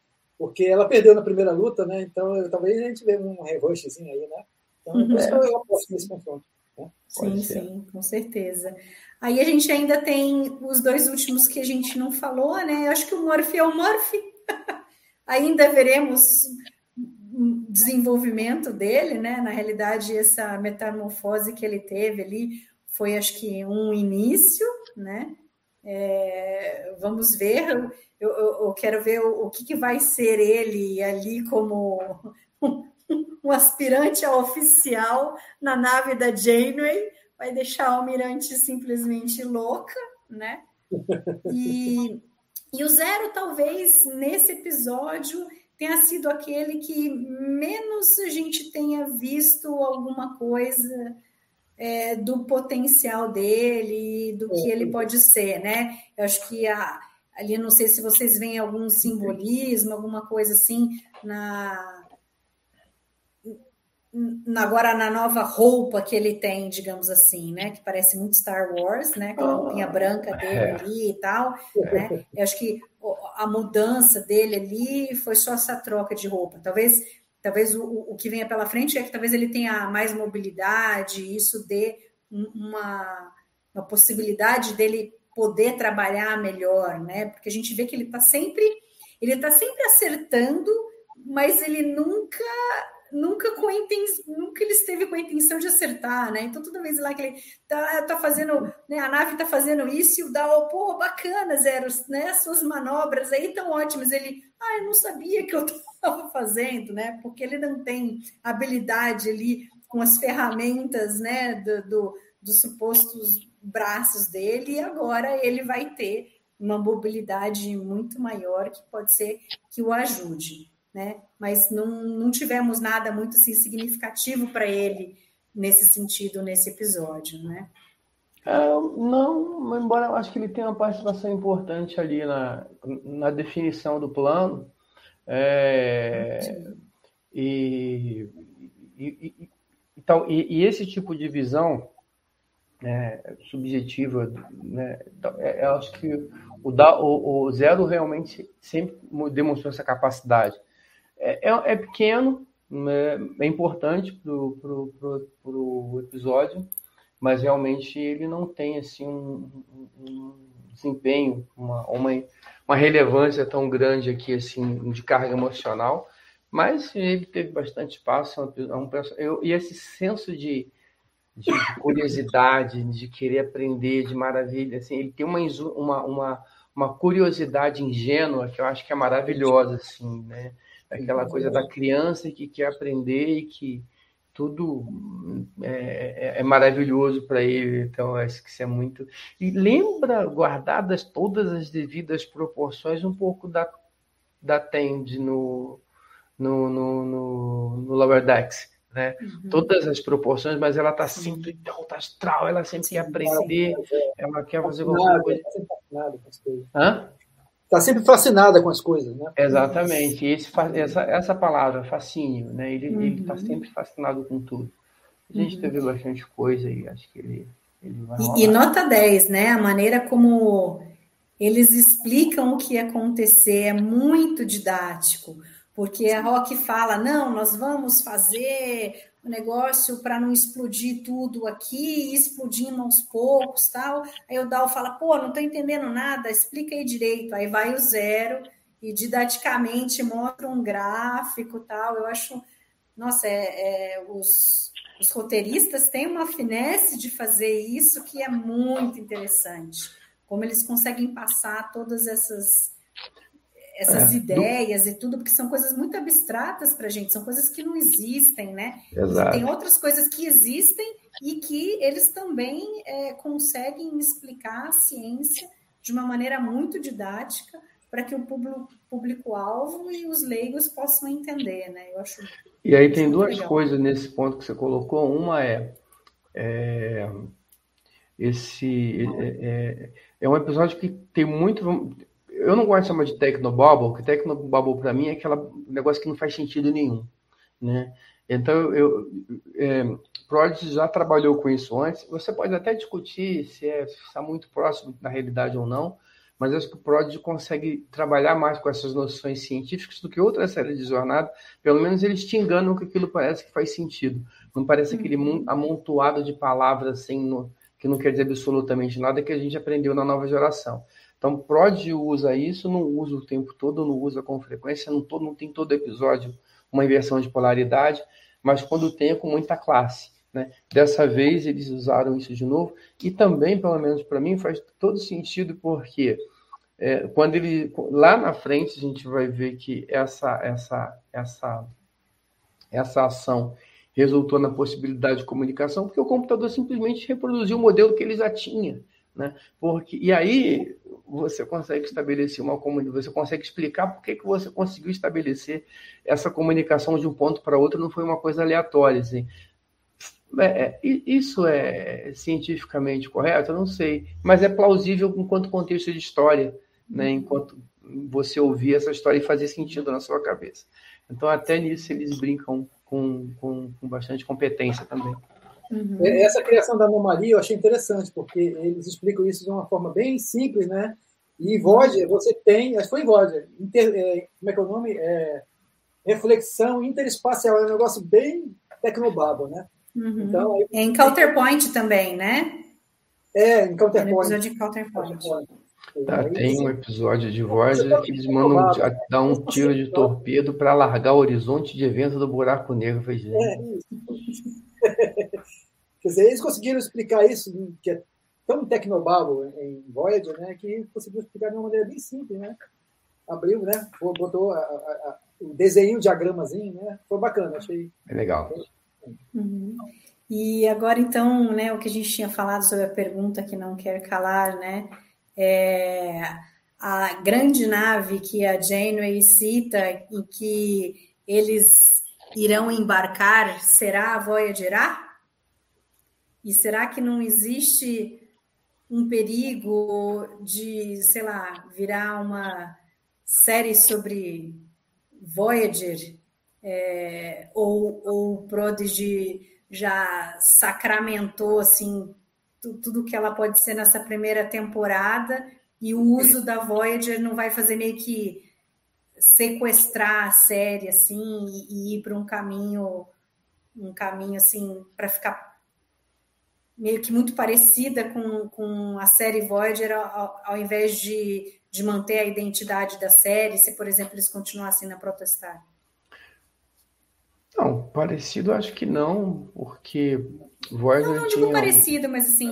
porque ela perdeu na primeira luta, né? Então talvez a gente veja um revanchezinho aí, né? Então uhum. é. eu aposto nesse confronto. Né? Sim, sim, com certeza. Aí a gente ainda tem os dois últimos que a gente não falou, né? Eu acho que o Murphy é o Murphy. ainda veremos desenvolvimento dele, né? Na realidade, essa metamorfose que ele teve ali foi, acho que, um início, né? É, vamos ver eu, eu, eu quero ver o, o que, que, vai ser ele ali como um, aspirante a oficial na nave da Janeway. Vai deixar a Almirante simplesmente louca, né? E, e o Zero, talvez, nesse episódio, tenha sido aquele que menos a gente tenha visto alguma coisa é, do potencial dele, do que ele pode ser, né? Eu acho que a, ali, não sei se vocês veem algum simbolismo, alguma coisa assim na, agora na nova roupa que ele tem, digamos assim, né? Que parece muito Star Wars, né? Aquela roupinha branca dele é. ali e tal, né? Eu acho que a mudança dele ali foi só essa troca de roupa. Talvez, talvez o, o que venha pela frente é que talvez ele tenha mais mobilidade, isso dê uma, uma possibilidade dele poder trabalhar melhor, né? Porque a gente vê que ele está sempre, ele está sempre acertando, mas ele nunca nunca com intenção, nunca ele esteve com a intenção de acertar, né? Então toda vez lá que ele tá, tá fazendo, né, a nave tá fazendo isso e o Dal, pô, bacana, Zero, né? Suas manobras aí tão ótimas. Ele, ah, eu não sabia que eu estava fazendo, né? Porque ele não tem habilidade ali com as ferramentas, né, do, do dos supostos braços dele, e agora ele vai ter uma mobilidade muito maior que pode ser que o ajude, né? Mas não, não tivemos nada muito assim, significativo para ele nesse sentido, nesse episódio, né? É, não, embora eu acho que ele tenha uma participação importante ali na, na definição do plano. É, e, e, então, e, e, esse tipo de visão né, subjetiva. Né? Então, é, eu acho que o, o, o, Zero realmente sempre demonstrou essa capacidade. É, é, é pequeno, né, é importante para o episódio, mas realmente ele não tem assim um, um desempenho, uma, uma, uma relevância tão grande aqui assim de carga emocional. Mas ele teve bastante espaço, é um, eu, e esse senso de, de curiosidade, de querer aprender, de maravilha. Assim, ele tem uma, uma, uma, uma curiosidade ingênua que eu acho que é maravilhosa, assim, né? Aquela coisa da criança que quer aprender e que tudo é, é, é maravilhoso para ele. Então, acho que isso é muito. E lembra, guardadas todas as devidas proporções, um pouco da da Tend no, no, no, no, no Lower Decks. Né? Uhum. Todas as proporções, mas ela está sempre em alta astral, ela sempre Sim. quer aprender, ela quer fazer qualquer coisa. Hã? Está sempre fascinada com as coisas, né? Exatamente. Esse, essa, essa palavra, fascínio, né? Ele uhum. está sempre fascinado com tudo. A gente uhum. teve bastante coisa e acho que ele, ele vai e, e, nota 10, né? A maneira como eles explicam o que ia acontecer é muito didático, porque a Rock fala: não, nós vamos fazer o negócio para não explodir tudo aqui, explodindo aos poucos, tal. Aí o Dal fala, pô, não estou entendendo nada, explica aí direito. Aí vai o zero e didaticamente mostra um gráfico, tal. Eu acho, nossa, é, é, os, os roteiristas têm uma finesse de fazer isso que é muito interessante. Como eles conseguem passar todas essas essas é, ideias e tudo, porque são coisas muito abstratas para a gente, são coisas que não existem, né? Exato. Tem outras coisas que existem e que eles também é, conseguem explicar a ciência de uma maneira muito didática para que o público-alvo e os leigos possam entender, né? Eu acho. E aí tem duas legal. coisas nesse ponto que você colocou. Uma é, é esse é, é, é um episódio que tem muito eu não gosto de chamar de Tecnobubble, porque Tecnobubble para mim é aquele negócio que não faz sentido nenhum, né? Então, eu, é, Prodigy já trabalhou com isso antes. Você pode até discutir se é, está muito próximo da realidade ou não, mas acho que o Prodigy consegue trabalhar mais com essas noções científicas do que outras séries de jornada. Pelo menos eles te enganam que aquilo parece que faz sentido. Não parece aquele uhum. amontoado de palavras assim, no, que não quer dizer absolutamente nada que a gente aprendeu na nova geração. Então, Prod usa isso, não usa o tempo todo, não usa com frequência, não, não tem todo episódio uma inversão de polaridade, mas quando tem é com muita classe. Né? Dessa vez eles usaram isso de novo, e também, pelo menos para mim, faz todo sentido, porque é, quando ele lá na frente a gente vai ver que essa, essa, essa, essa ação resultou na possibilidade de comunicação, porque o computador simplesmente reproduziu o modelo que ele já tinha. Né? Porque, e aí você consegue estabelecer uma comunicação, você consegue explicar por que, que você conseguiu estabelecer essa comunicação de um ponto para outro, não foi uma coisa aleatória. Assim. É, é isso é cientificamente correto? Eu não sei, mas é plausível enquanto contexto de história, né? enquanto você ouvir essa história e fazer sentido na sua cabeça. Então, até nisso, eles brincam com, com, com bastante competência também. Uhum. É, essa criação da anomalia eu achei interessante, porque eles explicam isso de uma forma bem simples, né? E Voyager, você tem, acho que foi em Voyager, inter, é, como é que é o nome? É, reflexão interespacial, é um negócio bem tecnobabo, né? Uhum. Então, aí, é em Counterpoint também, né? É, em Counterpoint. É episódio de Counterpoint. Tá, tem um episódio de Voyager que eles mandam dar um tiro de torpedo para largar o horizonte de evento do buraco negro. Foi, é, isso. Quer dizer, eles conseguiram explicar isso, que é tão tecnobalo em Voyager, né, que conseguiram explicar de uma maneira bem simples, né? Abriu, né? Botou a, a, a, o desenho, o diagramazinho, né? Foi bacana, achei. É legal. Uhum. E agora, então, né, o que a gente tinha falado sobre a pergunta que não quer calar, né? É a grande nave que a Janeway cita, em que eles irão embarcar, será a Voyager A? E será que não existe um perigo de, sei lá, virar uma série sobre Voyager é, ou, ou Prodigy já sacramentou assim tudo que ela pode ser nessa primeira temporada e o uso da Voyager não vai fazer meio que sequestrar a série assim e, e ir para um caminho um caminho assim para ficar meio que muito parecida com, com a série Voyager, ao, ao invés de, de manter a identidade da série, se, por exemplo, eles continuassem na Protestar? Não, parecido acho que não, porque Voyager não, não tinha... Não, parecido, mas assim...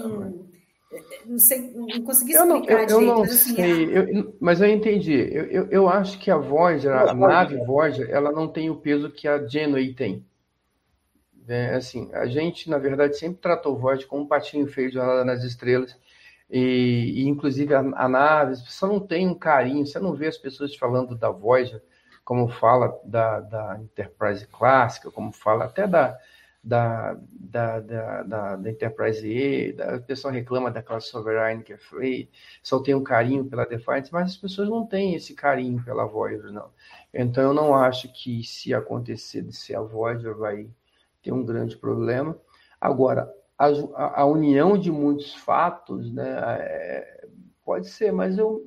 Não sei, não consegui explicar eu não, eu, direito, eu não mas assim... Sei, eu, mas eu entendi. Eu, eu, eu acho que a Voyager, a nave Voyager, ela não tem o peso que a Genway tem. É, assim, a gente, na verdade, sempre tratou o Void como um patinho feio de Jornada nas Estrelas. e, e inclusive a, a nave, você não tem um carinho, você não vê as pessoas falando da Voyager como fala da, da Enterprise clássica, como fala até da, da, da, da, da, Enterprise E, da, o pessoal reclama da classe Sovereign que é free, só tem um carinho pela Defiant, mas as pessoas não têm esse carinho pela Voyager, não. Então eu não acho que se acontecer de ser a Voyager vai ter um grande problema. Agora, a, a união de muitos fatos, né, é, pode ser, mas eu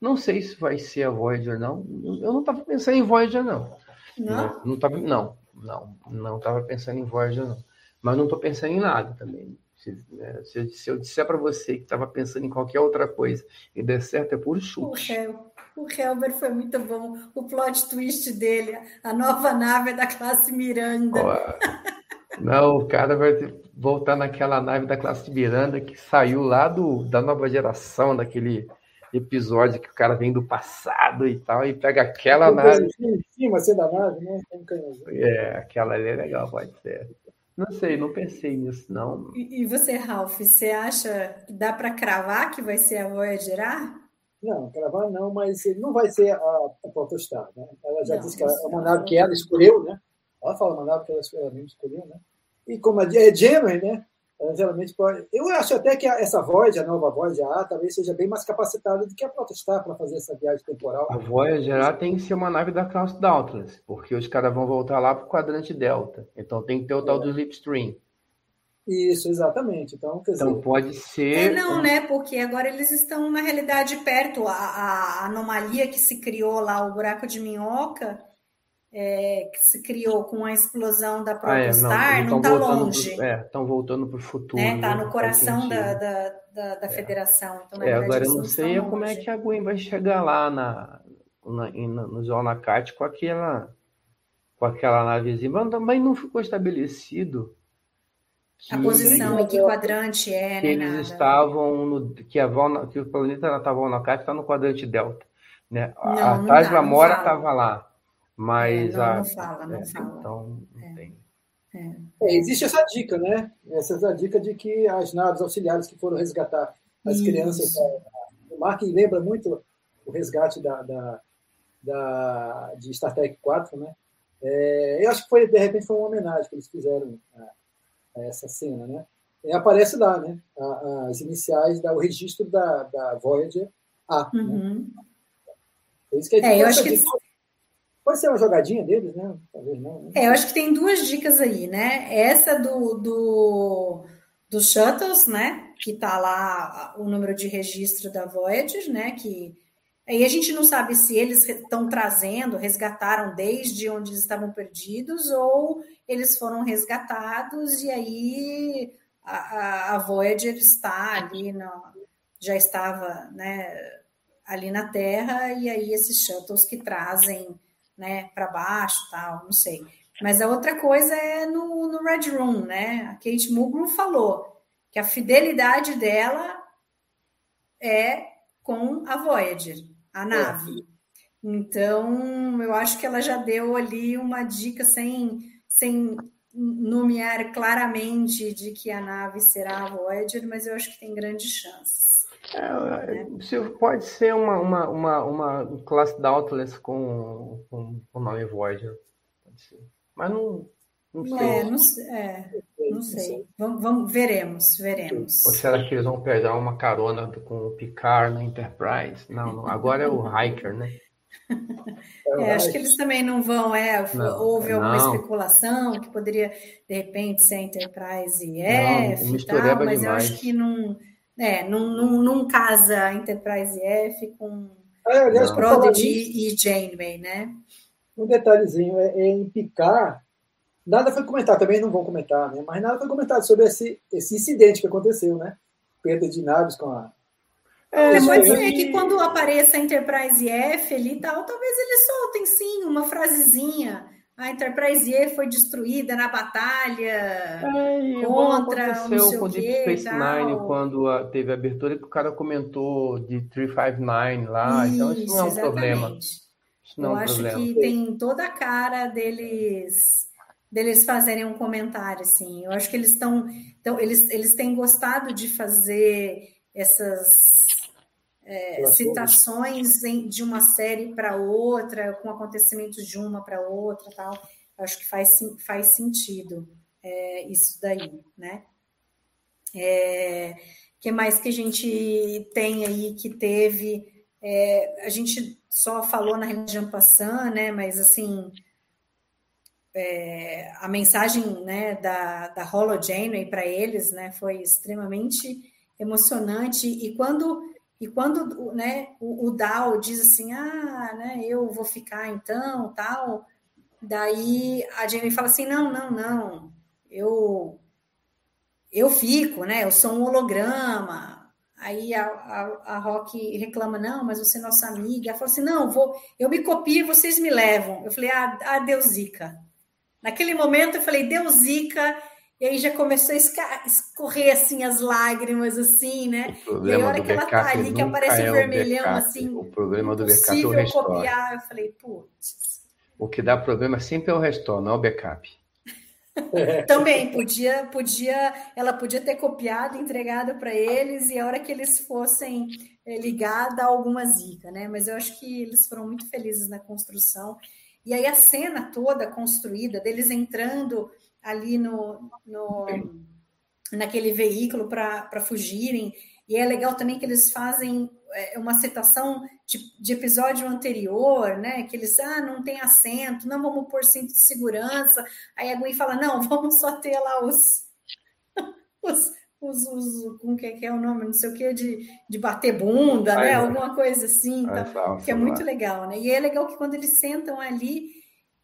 não sei se vai ser a Voyager, não. Eu não estava pensando em Voyager, não. Não? Não, tava, não, não, não estava pensando em Voyager, não. Mas não estou pensando em nada também. Se, né, se, eu, se eu disser para você que estava pensando em qualquer outra coisa e der certo, é puro chute. Hel, o Helber foi muito bom. O plot twist dele, a nova nave da classe Miranda. não, o cara vai voltar naquela nave da classe Miranda que saiu lá do, da nova geração, daquele episódio que o cara vem do passado e tal, e pega aquela nave. Em cima, assim, da nave, né? É, aquela ali é legal, pode ser. Não sei, não pensei nisso, não. E, e você, Ralph, você acha que dá para cravar que vai ser a Voyager A? Não, cravar não, mas não vai ser a, a Protostar, né? Ela já não, disse que é uma nave que ela escolheu, né? Ela fala uma nave que ela, ela mesma escolheu, né? E como é Gemini, né? Ela geralmente pode. Eu acho até que essa Voyager, a nova Voyager A, talvez seja bem mais capacitada do que a Protostar para fazer essa viagem temporal. A Voyager A tem que ser uma nave da classe Dauntless, porque os caras vão voltar lá para o quadrante Delta. Então tem que ter o tal é. do Slipstream. Isso, exatamente. Então, quer então dizer... pode ser. É, não, né? Porque agora eles estão, na realidade, perto. A, a anomalia que se criou lá, o buraco de minhoca, é, que se criou com a explosão da Protostar, ah, é, não está longe. Pro, é, estão voltando para o futuro. Está né? Tá no coração da, da, da, da é. federação. Então, é, agora eu não sei como é que a Gwen vai chegar lá na, na, na no Zonacate com aquela, com aquela navezinha. Mas também não ficou estabelecido. Que, a posição em que quadrante é, que né, eles nada. estavam no, que a que o planeta estava na está no quadrante delta, né? Não, a Tasla Mora estava lá. Mas é, não, a... não fala, não é, fala. Então, não é. tem. É. é. existe essa dica, né? Essa é a dica de que as naves auxiliares que foram resgatar as Isso. crianças. O Mark lembra muito o resgate da, da, da, de Star Trek 4, né? É, eu acho que foi, de repente, foi uma homenagem que eles fizeram a essa cena, né? E aparece lá, né? as iniciais, da, o registro da, da Voyager A. Né? Uhum. Né? É, isso que é, eu acho que Pode ser uma jogadinha deles, né? Talvez não. Né? É, eu acho que tem duas dicas aí, né? Essa do, do, do Shuttles, né? Que tá lá o número de registro da Voyager, né? Que aí a gente não sabe se eles estão trazendo, resgataram desde onde eles estavam perdidos, ou eles foram resgatados e aí a, a Voyager está ali, já estava né, ali na Terra, e aí esses shuttles que trazem né, para baixo, tal, não sei. Mas a outra coisa é no, no Red Room, né? A Kate Mulgrew falou que a fidelidade dela é com a Voyager, a nave. Então, eu acho que ela já deu ali uma dica sem, sem nomear claramente de que a nave será a Voyager, mas eu acho que tem grandes chances. É, é, pode ser uma, uma, uma, uma classe Dauntless com, com, o nome Voyager. Pode ser. Mas não, não sei. É, não, é, não sei. Vamos, vamos, veremos, veremos. Ou será que eles vão pegar uma carona com o Picard na Enterprise? Não, não. agora é o Hiker, né? É, acho que eles também não vão, é, não, houve alguma não. especulação que poderia, de repente, ser Enterprise e F e tal, mas demais. eu acho que não, é, não, não, não casa Enterprise F com é, aliás, Prodigy e Janeway, né? Um detalhezinho, é, é, em Picard, nada foi comentado, também não vão comentar, né? Mas nada foi comentado sobre esse, esse incidente que aconteceu, né? Perda de naves com a. É, pode ser que quando apareça a Enterprise F ali e tal, talvez eles soltem sim uma frasezinha a Enterprise E foi destruída na batalha é, contra aconteceu com o Deep Space Nine quando a, teve a abertura que o cara comentou de 359 lá, isso, então isso não é um exatamente. problema. Isso não Eu é um acho problema. que tem toda a cara deles deles fazerem um comentário assim. Eu acho que eles estão então eles eles têm gostado de fazer essas é, citações de uma série para outra, com acontecimentos de uma para outra, tal. Acho que faz, faz sentido é, isso daí, né? É, que mais que a gente tem aí que teve? É, a gente só falou na religião passando, né? Mas assim, é, a mensagem né, da, da Hollow Janeway para eles né, foi extremamente emocionante. E quando, e quando né, o, o diz assim, ah, né, eu vou ficar então, tal, daí a Janeway fala assim, não, não, não, eu, eu fico, né, eu sou um holograma. Aí a, a, a Rock reclama, não, mas você é nossa amiga. Ela fala assim, não, vou, eu me copio, vocês me levam. Eu falei, ah, adeus, Zica. Naquele momento eu falei, Deus zica, e aí já começou a escorrer assim as lágrimas, assim, né? E a hora que ela tá ali, que aparece é o vermelhão, backup. assim, o problema do backup é o restore. copiar, eu falei, putz. O que dá problema sempre é o restore, não é o backup. Também podia, podia, ela podia ter copiado, entregado para eles e a hora que eles fossem é, ligar, dar alguma zica, né? Mas eu acho que eles foram muito felizes na construção e aí a cena toda construída deles entrando ali no, no naquele veículo para fugirem. E é legal também que eles fazem é, uma citação de, de, episódio anterior, né? Que eles, ah, não tem assento, não vamos pôr cinto de segurança. Aí a Gwen fala, não, vamos só ter lá os, os, os, os como que é, que é o nome, não sei o que, de, de bater bunda, né? Alguma coisa assim, tá? que é muito legal, né? E é legal que quando eles sentam ali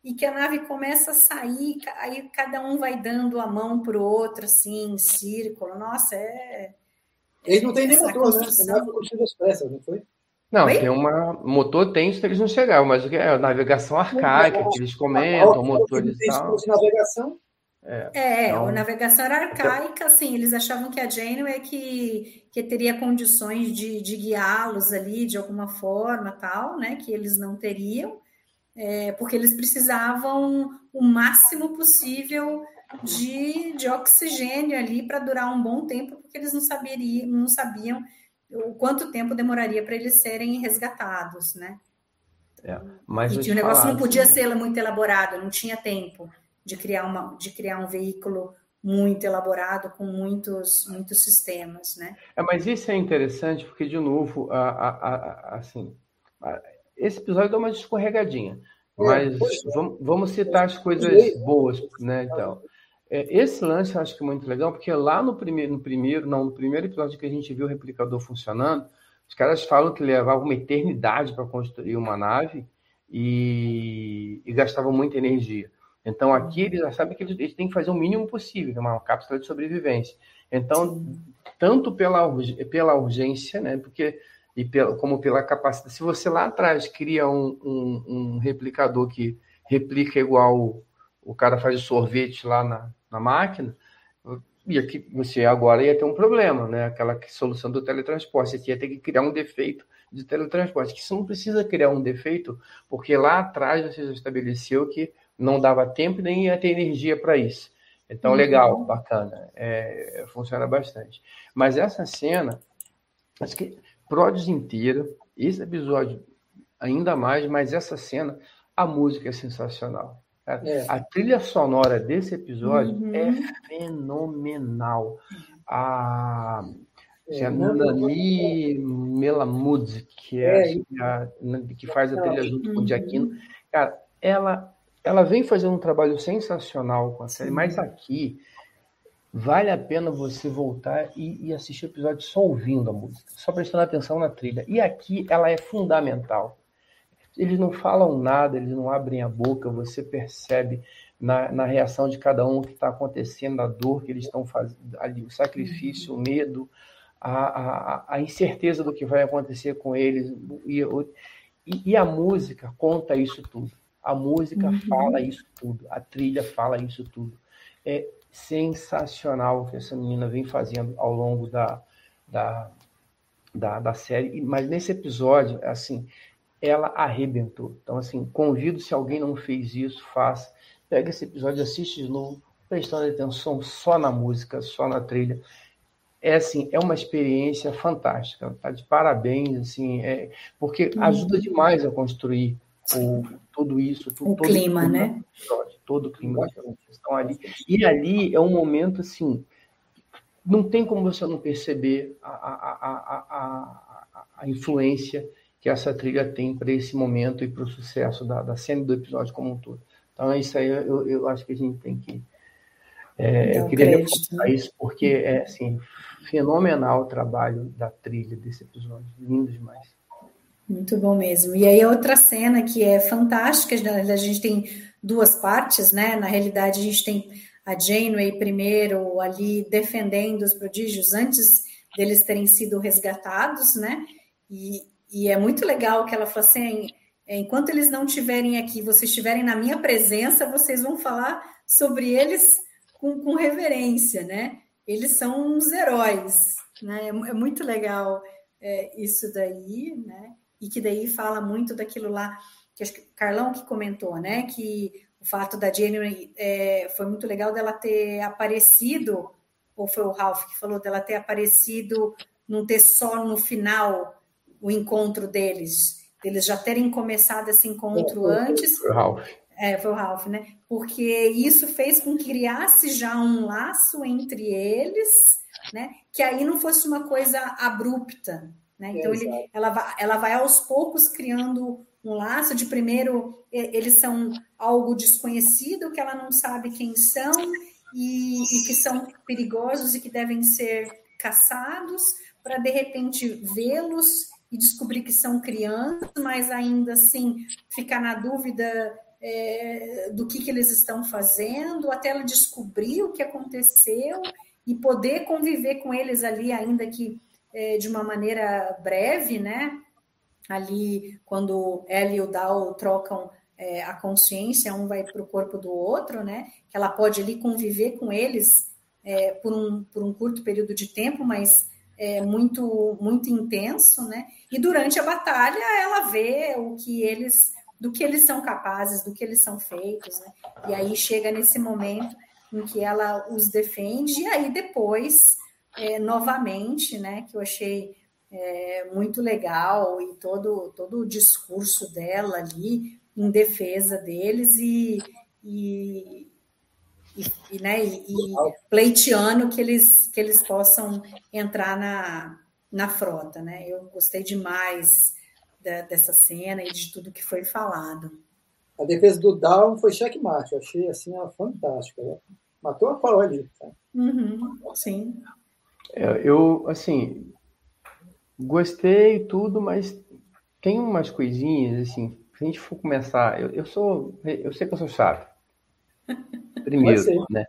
e que a nave começa a sair, aí cada um vai dando a mão para o outro, assim, em círculo. Nossa, é. Eles não têm nem motor, né? A nave combustível expressa, não foi? Não, Oi? tem uma. Motor tem, isso eles não chegaram, mas o que é? A navegação arcaica, que eles comentam, motores e tal. navegação é, é então... a navegação era arcaica, assim, eles achavam que a Janeway é que, que teria condições de, de guiá-los ali de alguma forma, tal, né, que eles não teriam, é, porque eles precisavam o máximo possível de, de oxigênio ali para durar um bom tempo, porque eles não, saberiam, não sabiam o quanto tempo demoraria para eles serem resgatados, né? É, mas e o negócio falar, não podia assim... ser muito elaborado, não tinha tempo de criar, uma, de criar um veículo muito elaborado com muitos, muitos sistemas, né? É, mas isso é interessante porque, de novo, a, a, a, assim, esse episódio dá uma escorregadinha, é, mas vamos, vamos citar as coisas boas, né? Então, é, esse lance eu acho que é muito legal porque lá no primeiro, no primeiro, não, no primeiro episódio que a gente viu o replicador funcionando, os caras falam que levava uma eternidade para construir uma nave e, e gastava muita energia. Então, aqui eles já sabem que eles, eles têm que fazer o mínimo possível, uma cápsula de sobrevivência. Então, tanto pela, pela urgência, né, porque, e pela, como pela capacidade. Se você lá atrás cria um, um, um replicador que replica igual o cara faz o sorvete lá na, na máquina, e aqui você agora ia ter um problema, né? Aquela solução do teletransporte, você ia ter que criar um defeito de teletransporte, que você não precisa criar um defeito, porque lá atrás você já estabeleceu que não dava tempo nem ia ter energia para isso. Então, uhum. legal, bacana, é, funciona bastante. Mas essa cena, acho que Prods inteira, esse episódio ainda mais, mas essa cena, a música é sensacional. É. A trilha sonora desse episódio uhum. é fenomenal. A, é, a Nani Melamud, que, é, é. A, que faz a trilha junto com o Giacchino, cara, ela ela vem fazendo um trabalho sensacional com a série, mas aqui vale a pena você voltar e, e, assistir o episódio só ouvindo a música, só prestando atenção na trilha. E aqui ela é fundamental. Eles não falam nada, eles não abrem a boca, você percebe na, na reação de cada um o que está acontecendo, a dor que eles estão fazendo ali, o sacrifício, o medo, a, a, a, incerteza do que vai acontecer com eles. E, e, a música conta isso tudo. A música uhum. fala isso tudo, a trilha fala isso tudo. É sensacional o que essa menina vem fazendo ao longo da, da, da, da série, mas nesse episódio, assim, ela arrebentou. Então, assim, convido, se alguém não fez isso, faça. Pega esse episódio, assiste de novo, prestando atenção só na música, só na trilha. é assim, é uma experiência fantástica, tá de parabéns, assim, é, porque uhum. ajuda demais a construir o, tudo isso, tudo, o clima, né? Todo o clima que estão ali. E ali é um momento assim, não tem como você não perceber a, a, a, a influência que essa trilha tem para esse momento e para o sucesso da, da cena do episódio como um todo. Então, é isso aí eu, eu acho que a gente tem que. É, eu queria reforçar isso, porque é assim, fenomenal o trabalho da trilha desse episódio. Lindo demais. Muito bom mesmo. E aí, outra cena que é fantástica, a gente tem duas partes, né? Na realidade, a gente tem a Janeway primeiro ali defendendo os prodígios antes deles terem sido resgatados, né? E, e é muito legal que ela falou assim: enquanto eles não estiverem aqui, vocês estiverem na minha presença, vocês vão falar sobre eles com, com reverência, né? eles são uns heróis, né? É, é muito legal é, isso daí, né? E que daí fala muito daquilo lá que acho que Carlão que comentou, né? Que o fato da Jenny é, foi muito legal dela ter aparecido, ou foi o Ralph que falou dela ter aparecido, não ter só no final o encontro deles, eles já terem começado esse encontro é, antes. Foi o Ralph. É, foi o Ralph, né? Porque isso fez com que criasse já um laço entre eles, né? Que aí não fosse uma coisa abrupta, né? Então ele, ela, vai, ela vai aos poucos criando um laço de primeiro eles são algo desconhecido que ela não sabe quem são e, e que são perigosos e que devem ser caçados para de repente vê-los e descobrir que são crianças, mas ainda assim ficar na dúvida é, do que, que eles estão fazendo, até ela descobrir o que aconteceu e poder conviver com eles ali, ainda que é, de uma maneira breve, né? Ali, quando ela e o Dal trocam é, a consciência, um vai para o corpo do outro, né? Que ela pode ali conviver com eles é, por, um, por um curto período de tempo, mas é muito, muito intenso, né? E durante a batalha ela vê o que eles do que eles são capazes, do que eles são feitos, né? E aí chega nesse momento em que ela os defende, e aí depois, é, novamente, né, que eu achei é, muito legal, e todo, todo o discurso dela ali em defesa deles e, e, e, e né, e, e pleiteando que eles, que eles possam entrar na, na frota, né? Eu gostei demais da, dessa cena e de tudo que foi falado. A defesa do Down foi checkmate, eu achei assim, ela fantástica. Ela matou a pau ali. Tá? Uhum, sim. É, eu, assim, gostei tudo, mas tem umas coisinhas, assim, se a gente for começar, eu, eu sou, eu sei que eu sou chato. Primeiro, né?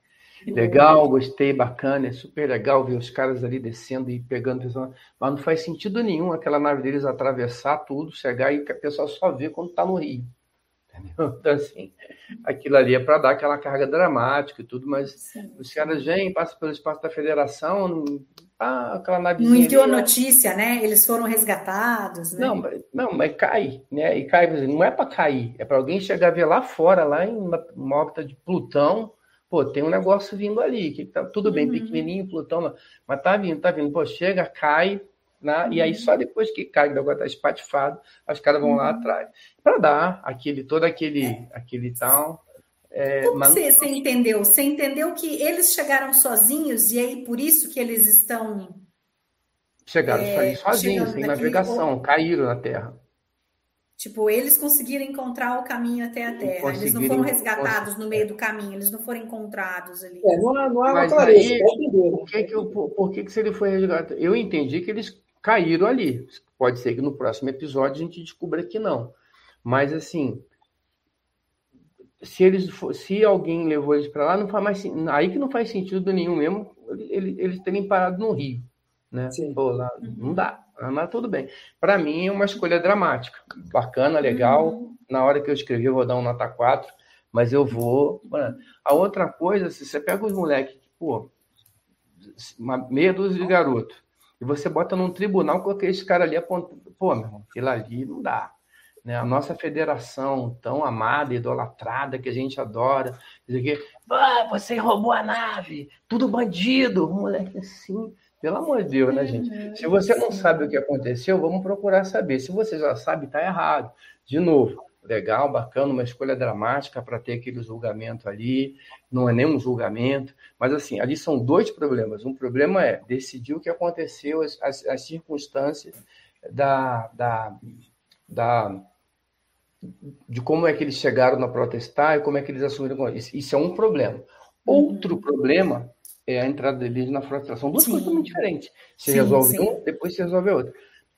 Legal, gostei, bacana, é super legal ver os caras ali descendo e pegando pessoal, mas não faz sentido nenhum aquela nave deles atravessar tudo, chegar e o pessoal só vê quando está no Rio. Entendeu? Então, assim, aquilo ali é para dar aquela carga dramática e tudo, mas Sim. os caras vêm, passam pelo espaço da federação, não, ah, aquela nave. Não enviou notícia, né? Eles foram resgatados, né? Não, não, mas cai, né? E cai, não é para cair, é para alguém chegar a ver lá fora, lá em uma, uma órbita de Plutão, pô, tem um negócio vindo ali, que tá tudo bem, uhum. pequenininho, Plutão, mas tá vindo, tá vindo, pô, chega, cai, né? e aí uhum. só depois que cai, o negócio tá espatifado, os caras vão uhum. lá atrás, para dar aquele, todo aquele, aquele tal. É, Como mas... você, você entendeu? Você entendeu que eles chegaram sozinhos e aí por isso que eles estão chegaram é, sozinhos, sem navegação, caíram na Terra. Tipo, eles conseguiram encontrar o caminho até a Terra. Eles não foram resgatados no meio do caminho, eles não foram encontrados ali. É, não, há, não há uma clareza. Aí, por que, que, por, por que, que se ele foi resgatado? Eu entendi que eles caíram ali. Pode ser que no próximo episódio a gente descubra que não. Mas assim, se eles se alguém levou eles para lá, não faz mais aí que não faz sentido nenhum mesmo eles, eles terem parado no Rio, né? Sim. Pô, lá, não dá. Mas tudo bem. Para mim é uma escolha dramática. Bacana, legal. Uhum. Na hora que eu escrevi, eu vou dar um nota 4, mas eu vou. A outra coisa, se você pega os moleques, pô, uma meia dúzia de garoto, e você bota num tribunal com aqueles caras ali apontando. Pô, meu irmão, aquilo ali não dá. Né? A nossa federação tão amada, idolatrada, que a gente adora, dizer que ah, você roubou a nave, tudo bandido, moleque assim Pelo amor de Deus, né, gente? Uhum, Se você não sabe o que aconteceu, vamos procurar saber. Se você já sabe, está errado. De novo, legal, bacana, uma escolha dramática para ter aquele julgamento ali. Não é nem um julgamento, mas assim, ali são dois problemas. Um problema é decidir o que aconteceu, as, as, as circunstâncias da, da, da, de como é que eles chegaram na protestar e como é que eles assumiram. Isso, isso é um problema. Outro problema é a entrada deles na frota. São duas coisas muito diferentes. Você Sim, resolve sim. um, depois você resolve a outra.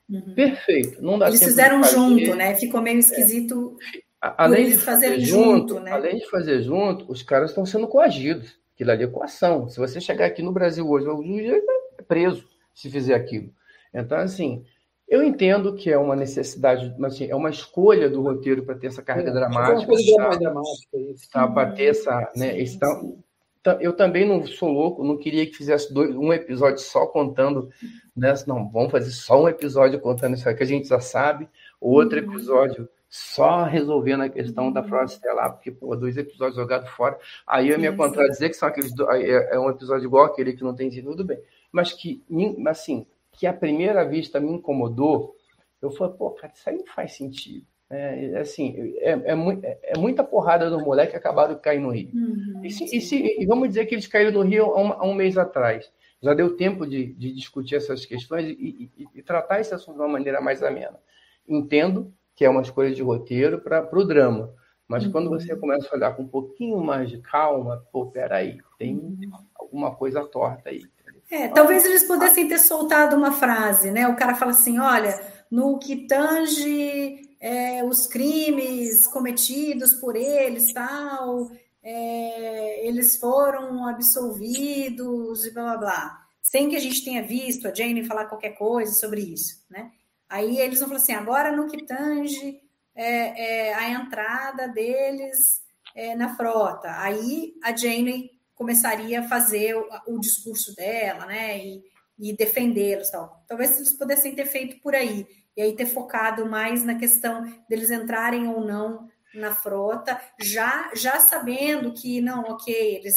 Uhum. Perfeito. Não dá Eles fizeram junto, né? Ficou meio esquisito. A- Além eles de fazerem fazer junto, junto, né? além de fazer junto, os caras estão sendo coagidos. Aquilo ali é coação. Se você chegar aqui no Brasil hoje, o juiz é preso se fizer aquilo. Então, assim, eu entendo que é uma necessidade, mas assim, é uma escolha do roteiro para ter essa carga É, dramática. Uma coisa tá? dramática, isso. tá, para ter essa, né, esse ta- eu também não sou louco, não queria que fizesse dois- um episódio só contando, né? Não, vamos fazer só um episódio contando isso que a gente já sabe, outro Uhum. episódio só resolvendo a questão da fraude estelar, porque pô, dois episódios jogados fora. Aí eu me contradizer que são aqueles é é um episódio igual aquele que não tem sido tudo bem, mas que assim, que à primeira vista me incomodou, eu falei, pô, cara, isso aí não faz sentido. É, assim, é, é, mui- é muita porrada dos moleques que acabaram de cair no Rio. Uhum, E, se- e se- e vamos dizer que eles caíram no Rio há um, há um mês atrás. Já deu tempo de, de discutir essas questões e, e- e tratar esse assunto de uma maneira mais amena. Entendo que é uma escolha de roteiro para o drama, mas Uhum. quando você começa a olhar com um pouquinho mais de calma, pô, peraí, tem alguma coisa torta aí. É, talvez eles pudessem ter soltado uma frase, né? O cara fala assim: olha, no que tange é, os crimes cometidos por eles, tal, é, eles foram absolvidos e blá blá blá. Sem que a gente tenha visto a Jane falar qualquer coisa sobre isso, né? Aí eles vão falar assim: agora no que tange é, é, a entrada deles é, na frota. Aí a Jane começaria a fazer o, o discurso dela, né? E, e defendê-los tal. Talvez eles pudessem ter feito por aí. E aí ter focado mais na questão deles entrarem ou não na frota, já, já sabendo que, não, ok, eles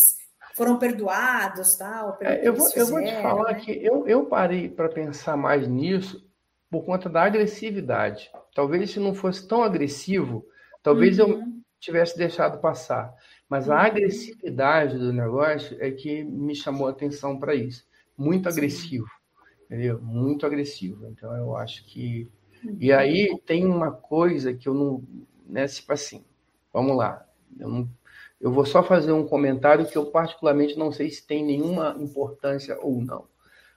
foram perdoados, tal. É, eu, vou, eles eu vou te fizeram, falar né? que eu, eu parei para pensar mais nisso por conta da agressividade. Talvez se não fosse tão agressivo, talvez eu Uhum. tivesse deixado passar. Mas a agressividade do negócio é que me chamou a atenção para isso. Muito agressivo, entendeu? Muito agressivo. Então eu acho que. E aí tem uma coisa que eu não. Né, tipo assim, vamos lá. Eu, não... eu vou só fazer um comentário que eu, particularmente, não sei se tem nenhuma importância ou não.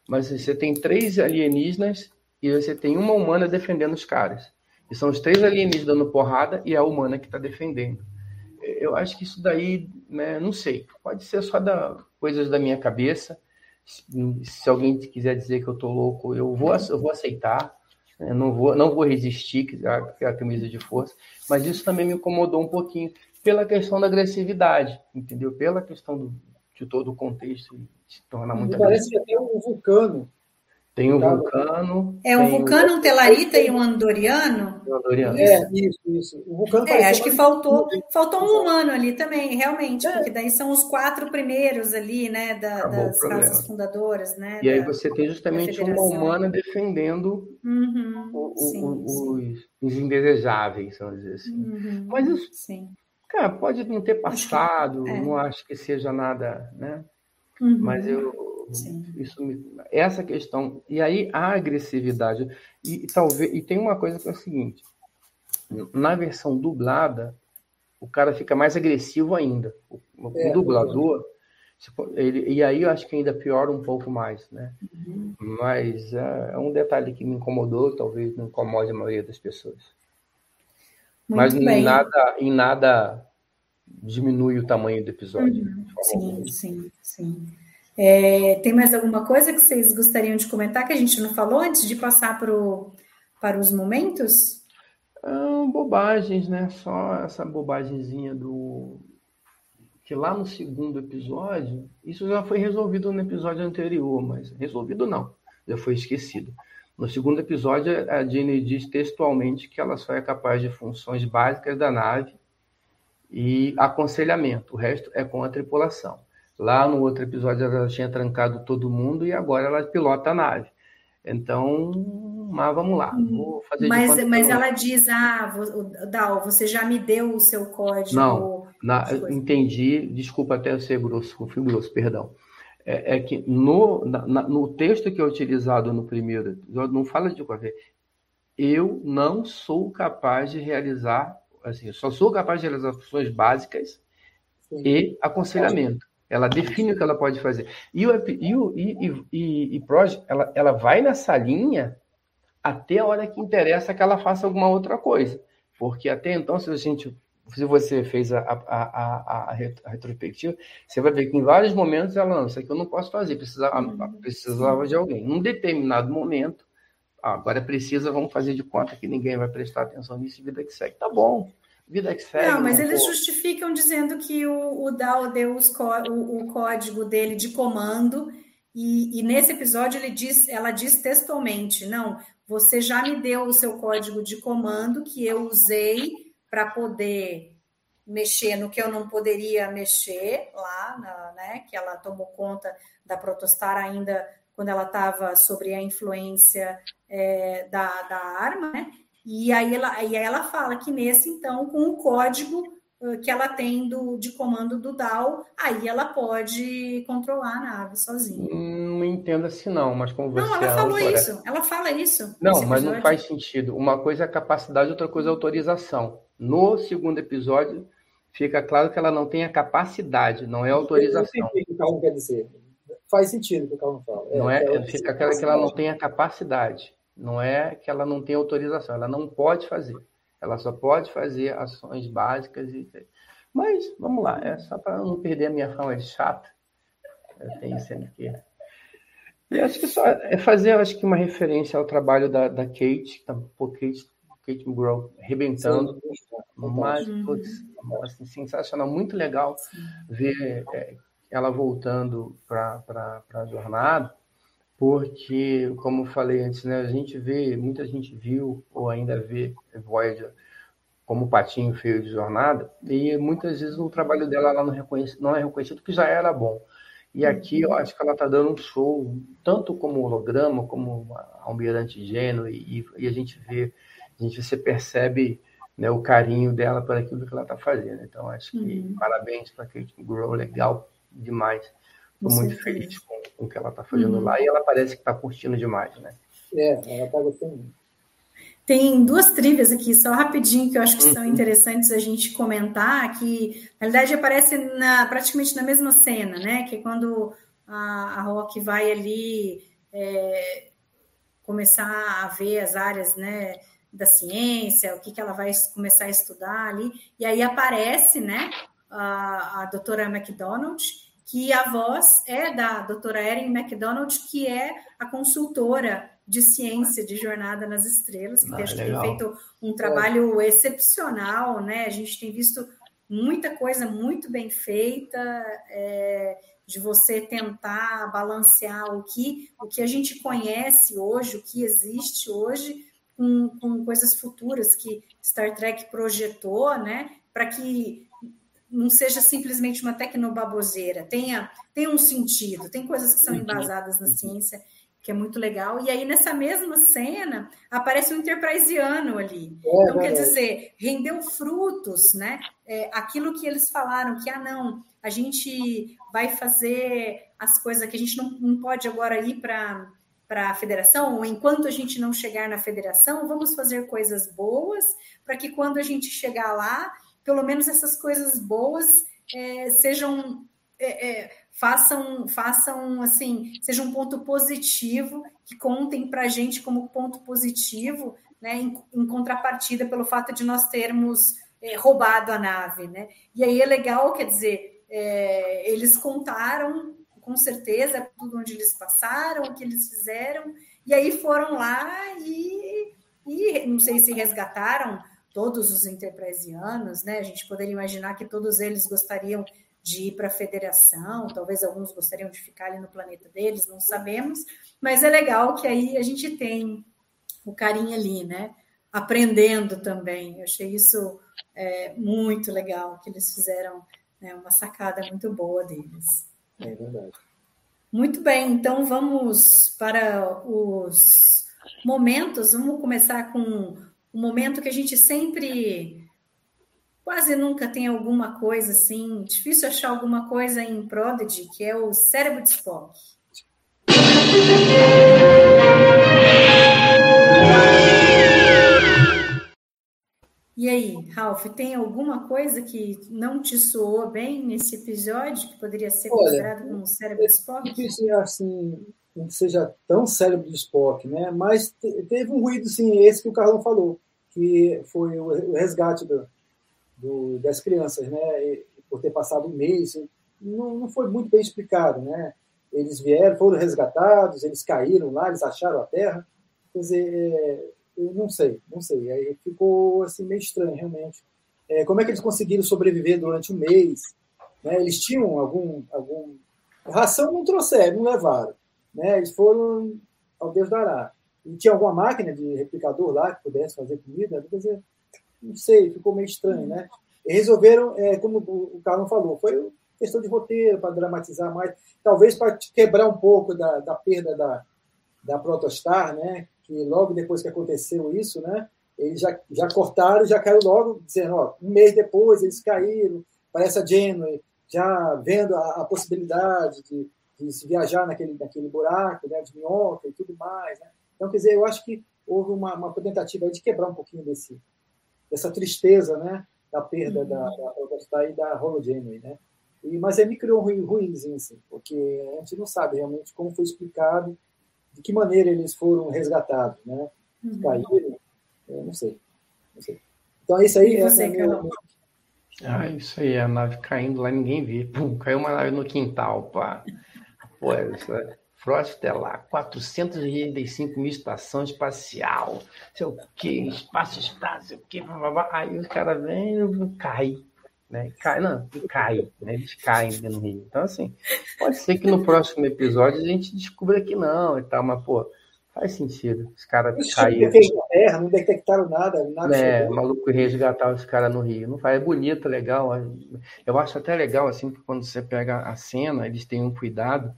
Mas você tem três alienígenas e você tem uma humana defendendo os caras. E são os três alienígenas dando porrada e a humana que está defendendo. Eu acho que isso daí, né, não sei, pode ser só da, coisas da minha cabeça. Se, alguém quiser dizer que eu tô louco, eu vou, eu vou aceitar. Eu não vou, não vou resistir, é a camisa de força. Mas isso também me incomodou um pouquinho pela questão da agressividade, entendeu? Pela questão do, de todo o contexto se torna muito Parece até um vulcano. Tem o Tá. vulcano. É um vulcano, um telarita e um andoriano? o Andoriano. É, isso, isso. O vulcano É, acho que faltou, faltou um humano ali também, realmente, porque daí são os quatro primeiros ali, né, da- o das casas fundadoras, né? E aí da- você tem justamente uma humana defendendo Uhum, o- o- sim, o- sim. os, os indesejáveis, vamos dizer assim. Uhum, Mas isso, sim. cara, pode não ter Acho que- passado, é. não acho que seja nada, né? Uhum, Mas eu Sim. isso me- essa questão e aí a agressividade e, e talvez e tem uma coisa que é o seguinte na versão dublada o cara fica mais agressivo ainda o, o É, dublador ele, e aí eu acho que ainda piora um pouco mais né Uhum. mas é, é um detalhe que me incomodou talvez não incomode a maioria das pessoas Muito mas em bem. nada em nada diminui o tamanho do episódio Uhum. Sim, sim, sim. É, tem mais alguma coisa que vocês gostariam de comentar que a gente não falou antes de passar pro, para os momentos? Ah, bobagens, né? Só essa bobagemzinha do. Que lá no segundo episódio, isso já foi resolvido no episódio anterior, mas resolvido não, já foi esquecido. No segundo episódio, a Jenny diz textualmente que ela só é capaz de funções básicas da nave e aconselhamento, o resto é com a tripulação. Lá no outro episódio ela tinha trancado todo mundo e agora ela pilota a nave. Então, mas vamos lá. Vou fazer mas mas ela diz, ah, Dal, você já me deu o seu código. Não, na, entendi. Desculpa até ser grosso, fui grosso, perdão. É, é que no, na, no texto que é utilizado no primeiro, não fala de qualquer. Eu não sou capaz de realizar, assim, só sou capaz de realizar funções básicas Sim. e aconselhamento. Ela define o que ela pode fazer. E o, e, o, e, e, e Proj, ela, ela vai nessa linha até a hora que interessa que ela faça alguma outra coisa. Porque até então, se a gente se você fez a, a, a, a, retrospectiva, você vai ver que em vários momentos ela, não, isso aqui eu não posso fazer, precisava, uhum. precisava de alguém. Num determinado momento, agora precisa, vamos fazer de conta que ninguém vai prestar atenção nisso e vida que segue. Tá bom, vida que segue. Não, mas eles justificam dizendo que o, o DAO deu o, o, código dele de comando e, e, nesse episódio ele diz, ela diz textualmente, não, você já me deu o seu código de comando que eu usei para poder mexer no que eu não poderia mexer lá, na, né, que ela tomou conta da protostar ainda quando ela estava sobre a influência é, da, da arma, né? E aí ela, aí ela fala que nesse, então, com o código que ela tem do, de comando do DAO, aí ela pode controlar a nave sozinha. Não entendo assim não, mas como você... Não, ela falou isso, ela fala isso. Não, mas não faz sentido. Uma coisa é a capacidade, outra coisa é a autorização. No segundo episódio, fica claro que ela não tem a capacidade, não é autorização. o que o quer dizer. Faz sentido o que o Calvin fala. É, não é, é fica claro que ela não tem a capacidade, não é que ela não tem autorização, ela não pode fazer. Ela só pode fazer ações básicas. E... Mas, vamos lá, é só para não perder a minha fama de chata. Eu tenho sempre que. E acho que só é fazer, acho que uma referência ao trabalho da, da Kate, da pô, Kate, Kate McGraw, arrebentando. Mas, putz, assim, sensacional, muito legal Sim. ver é, ela voltando para a jornada porque, como falei antes, né, a gente vê, muita gente viu ou ainda vê Voyager como patinho feio de jornada, e muitas vezes o trabalho dela não, reconhece, não é reconhecido, que já era bom. E aqui eu acho que ela está dando um show, tanto como holograma, como almirante gênero, e, e, a gente vê, a gente você percebe né, o carinho dela por aquilo que ela está fazendo. Então, acho que uhum. parabéns para a Kate Grow, legal demais. Estou muito feliz com, com, o que ela está fazendo uhum. lá e ela parece que está curtindo demais, né? É, ela está gostando Tem duas trilhas aqui, só rapidinho, que eu acho que uhum. são interessantes a gente comentar, que na verdade aparece na, praticamente na mesma cena, né? Que é quando a, a Rock vai ali é, começar a ver as áreas, né? Da ciência, o que, que ela vai começar a estudar ali, e aí aparece, né? A, a doutora McDonald, que a voz é da doutora Erin MacDonald, que é a consultora de ciência de Jornada nas Estrelas, que ah, acho que tem feito um trabalho é. excepcional, né? A gente tem visto muita coisa muito bem feita, é, de você tentar balancear o que, o que a gente conhece hoje, o que existe hoje, com, com coisas futuras que Star Trek projetou, né? Para que não seja simplesmente uma tecnobaboseira, tenha, tenha um sentido, tem coisas que são uhum. embasadas na ciência, que é muito legal. E aí, nessa mesma cena, aparece um enterpriseano ali. É, então, quer dizer, rendeu frutos, né? É, aquilo que eles falaram, que, ah, não, a gente vai fazer as coisas que a gente não, não pode agora ir para para a federação, ou enquanto a gente não chegar na federação, vamos fazer coisas boas para que quando a gente chegar lá, pelo menos essas coisas boas é, sejam é, é, façam façam assim seja um ponto positivo que contem para a gente como ponto positivo né em, em, contrapartida pelo fato de nós termos é, roubado a nave né. E aí é legal quer dizer é, eles contaram com certeza tudo onde eles passaram o que eles fizeram e aí foram lá e, e não sei se resgataram todos os enterprisianos, né? A gente poderia imaginar que todos eles gostariam de ir para a federação, talvez alguns gostariam de ficar ali no planeta deles, não sabemos, mas é legal que aí a gente tem o carinho ali, né? Aprendendo também. Eu achei isso é, muito legal, que eles fizeram né, uma sacada muito boa deles. É verdade. Muito bem, então vamos para os momentos. Vamos começar com um momento que a gente sempre, quase nunca tem alguma coisa assim, difícil achar alguma coisa em Prodigy, que é o cérebro de Spock. E aí, Ralph, tem alguma coisa que não te soou bem nesse episódio que poderia ser Olha, considerado como cérebro de Spock? Difícil assim, não seja tão cérebro de Spock, né? Mas te- teve um ruído, sim, esse que o Carlão falou, que foi o o resgate do, do- das crianças, né? E por ter passado um mês, não, não foi muito bem explicado, né? Eles vieram, foram resgatados, eles caíram lá, eles acharam a Terra. Quer dizer, é, eu não sei, não sei. Aí ficou assim meio estranho, realmente. É, como é que eles conseguiram sobreviver durante um mês? Né? Eles tinham algum, algum ração não trouxeram, não levaram. Né? Eles foram ao Deus dará. E tinha alguma máquina de replicador lá que pudesse fazer comida? Quer dizer, não sei, ficou meio estranho, né? E resolveram, é, como o Carlos falou, foi questão de roteiro para dramatizar mais, talvez para quebrar um pouco da, da perda da, da Protostar, né? Que logo depois que aconteceu isso, né? Eles já, já cortaram, já caiu logo, dizendo, ó, um mês depois eles caíram, parece a Janeway, já vendo a, a possibilidade de, de se viajar naquele, naquele buraco, né, de minhoca e tudo mais. Né? Então, quer dizer, eu acho que houve uma, uma tentativa de quebrar um pouquinho desse, dessa tristeza né, da perda Uhum. da, da Protostar e da Hologenway. Né? E, mas aí me criou um ruim- ruimzinho, assim, porque a gente não sabe realmente como foi explicado, de que maneira eles foram resgatados, né? Uhum. Caíram, eu não sei. Não sei. Então, isso aí E é, é meu? Ah, isso aí, a nave caindo lá, ninguém vê. Pum, caiu uma nave no quintal, pá. Pô, essa frota estelar, 485 mil estação espacial, sei o quê, espaço, espaço, sei o quê, blá, blá, blá. aí os caras vêm e cai, né? Cai, não, cai, né? Eles caem do rio. Então, assim, pode ser que no próximo episódio a gente descubra que não e tal, mas, pô, faz sentido. Os caras caíram. Terra, não detectaram nada, nada É, chegou. maluco resgatar os caras no Rio. Não faz, é bonito, legal. Eu acho até legal, assim, que quando você pega a cena, eles têm um cuidado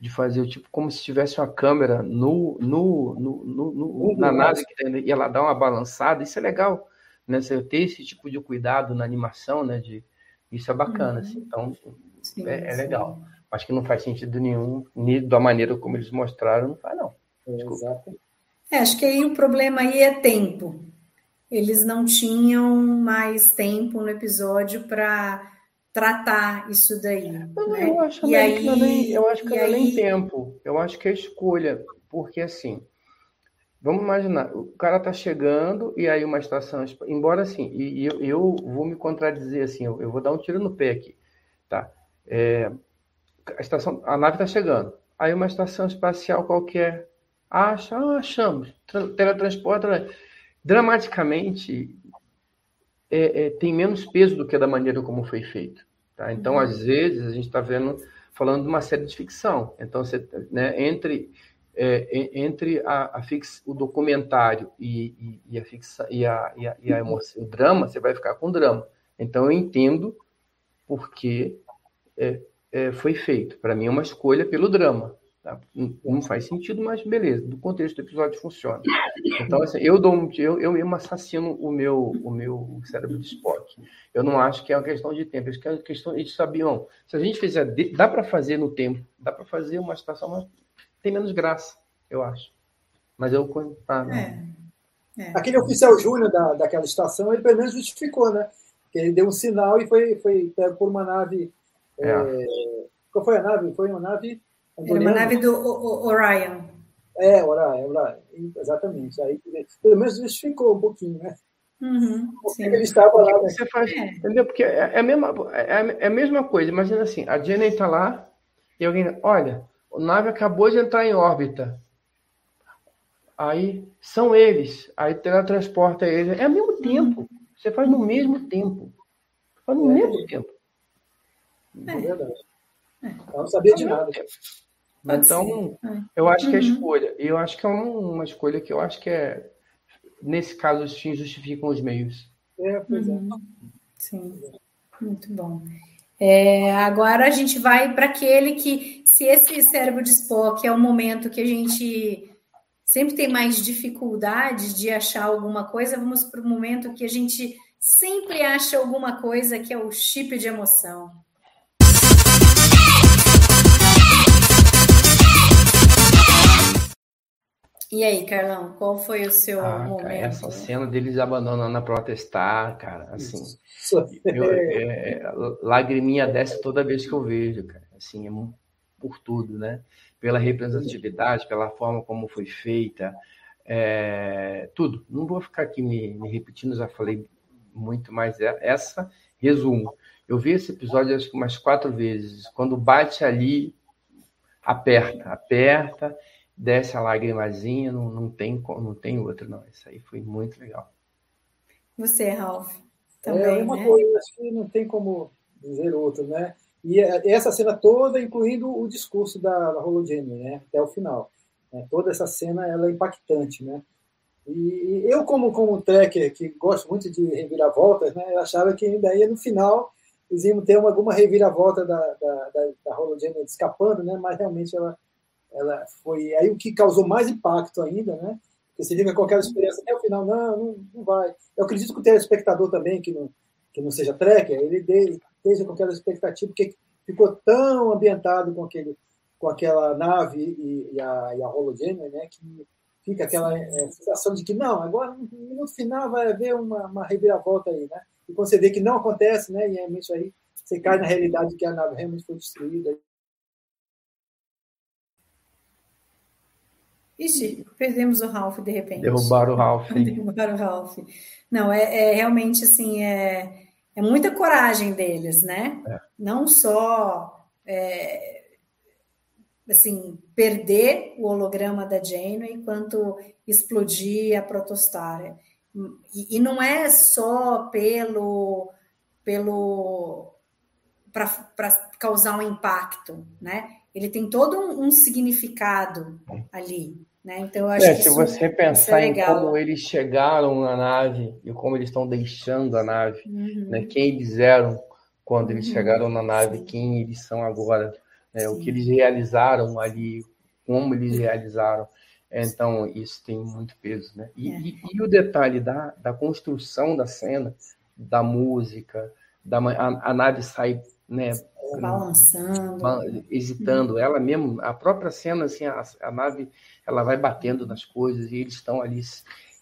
de fazer, tipo, como se tivesse uma câmera no, no, no, no- no- na nave e ela dá uma balançada. Isso é legal, né? Você ter esse tipo de cuidado na animação, né? De, isso é bacana, assim. Então, Sim, é, é sim. legal. Acho que não faz sentido nenhum, nem da maneira como eles mostraram, não faz, não. É, acho que aí o problema aí é tempo. Eles não tinham mais tempo no episódio para tratar isso daí. Não, né? Eu acho, E que aí- não é nem, eu acho que não é nem aí- tempo. Eu acho que é escolha. Porque assim, vamos imaginar, o cara tá chegando e aí uma estação. Embora assim, e, eu, eu vou me contradizer assim, eu, eu vou dar um tiro no pé aqui. Tá? É, a, estação, a nave tá chegando. Aí uma estação espacial qualquer acha, ah, achamos, tra- teletransporta. Dramaticamente, é, é, tem menos peso do que da maneira como foi feito. Tá? Então, às vezes, a gente está vendo, falando de uma série de ficção. Então, você, né, entre, é, en- entre a, a fix, o documentário e, e, e a fixa, e, a, e, a, e a emoção, o drama, você vai ficar com drama. Então, eu entendo porque é, é, foi feito. Para mim, é uma escolha pelo drama. Tá? Não, não faz sentido, mas beleza. Do contexto do episódio funciona. Então, assim, eu dou um, eu, eu mesmo assassino o meu, o meu cérebro de Spock. Eu não acho que é uma questão de tempo, acho que é uma questão de saber, não. Se a gente fizer, dá para fazer no tempo, dá para fazer uma situação, mas tem menos graça, eu acho. Mas eu ah. É, é. Aquele oficial júnior da, daquela estação, ele pelo menos justificou, né? Que ele deu um sinal e foi, foi pego por uma nave. É. é, Qual foi a nave? Foi uma nave. Era uma nave do O- O- Orion. É, Orion, Orion. Exatamente. Aí, pelo menos justificou um pouquinho, né? Uhum, Porque ele estava lá, né? Você faz, É. entendeu? Porque é, é a mesma, é, é a mesma coisa. Imagina assim, a Jenny está lá e alguém, olha, a nave acabou de entrar em órbita. Aí são eles, aí teletransporta eles. É ao mesmo tempo. Você faz no mesmo tempo. Faz no É. mesmo tempo. É verdade. Eu não sabia de nada. Pode Então, ser. Eu acho que é Uhum. escolha. E eu acho que é um- uma escolha que eu acho que é. Nesse caso, os fins justificam os meios. É, pois é. Uhum. Sim, muito bom. É, agora a gente vai para aquele que, se esse cérebro de Spock é o momento que a gente sempre tem mais dificuldade de achar alguma coisa, vamos para o momento que a gente sempre acha alguma coisa que é o chip de emoção. E aí, Carlão, qual foi o seu ah, momento? Cara, essa cena deles abandonando a protestar, cara, assim, eu, é, é, lagriminha desce toda vez que eu vejo, cara, assim, é por tudo, né? Pela representatividade, pela forma como foi feita, é, tudo. Não vou ficar aqui me, me repetindo, já falei muito, mas é, essa resumo. Eu vi esse episódio acho que umas quatro vezes. Quando bate ali, aperta, aperta, desce a lagrimazinha, não, não, tem, não tem outra, não. Isso aí foi muito legal. Você, Ralph, também, É uma né? coisa, acho que não tem como dizer outra, né? E essa cena toda, incluindo o discurso da, da Hologene, né? Até o final. Né? Toda essa cena, ela é impactante, né? E eu, como, como tracker, que gosto muito de reviravoltas, né? Eu achava que ainda ia no final eles iam ter uma, alguma reviravolta da, da, da, da Hologene escapando, né? Mas realmente ela ela foi aí o que causou mais impacto ainda, né? Porque você fica com aquela experiência até o final, não, não, não vai. Eu acredito que o telespectador também, que não, que não seja tracker, ele esteja com aquela expectativa, porque ficou tão ambientado com, aquele, com aquela nave e, e a, e a né? Que fica aquela é, sensação de que não, agora no final vai haver uma, uma reviravolta aí, né? E quando você vê que não acontece, né? E realmente aí você cai na realidade que a nave realmente foi destruída Ixi, perdemos o Ralph de repente. Derrubaram o Ralph. Derrubaram o Ralph. Não, é, é, realmente assim, é, é muita coragem deles, né? É. Não só é, assim, perder o holograma da Janeway, quanto explodir a protostária. E, e não é só pelo pelo para causar um impacto, né? Ele tem todo um, um significado ali. Né? Então, eu acho é, que se isso, você pensar em como eles chegaram na nave e como eles estão deixando a nave, uhum. né? quem eles eram quando eles uhum. chegaram na nave, Sim. quem eles são agora, né? o que eles realizaram ali, como eles realizaram. Então, isso tem muito peso. Né? E, é. e, e o detalhe da, da construção da cena, da música, da, a, a nave sai né, balançando, hesitando. Ela mesmo, a própria cena, assim, a, a nave, ela vai batendo nas coisas e eles estão ali.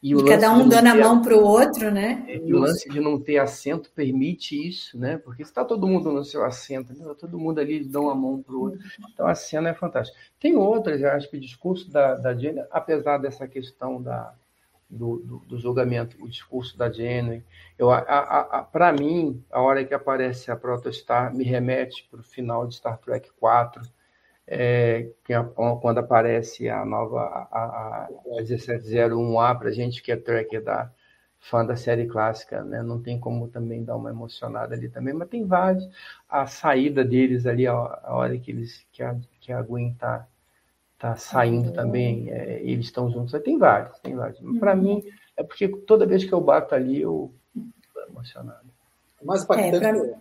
E, e cada um dando a mão para o outro, né? E o lance de não ter assento permite isso, né? Porque está todo mundo no seu assento, né? todo mundo ali dá uma mão para o outro. Então a cena é fantástica. Tem outras, eu acho que o discurso da, da Jenny, apesar dessa questão da, do, do, do, julgamento, o discurso da Jenny. Para mim, a hora que aparece a Protostar me remete para o final de Star Trek 4, é, que é quando aparece a nova a, a, a 1701A, para gente que é tracker da fã da série clássica, né? não tem como também dar uma emocionada ali também, mas tem vários. A saída deles ali, a, a hora que, eles, que, a, que a Gwen está tá saindo também, é, eles estão juntos. Tem vários, tem vários. Uhum. Para mim, é porque toda vez que eu bato ali, eu estou emocionado. Mais impactante.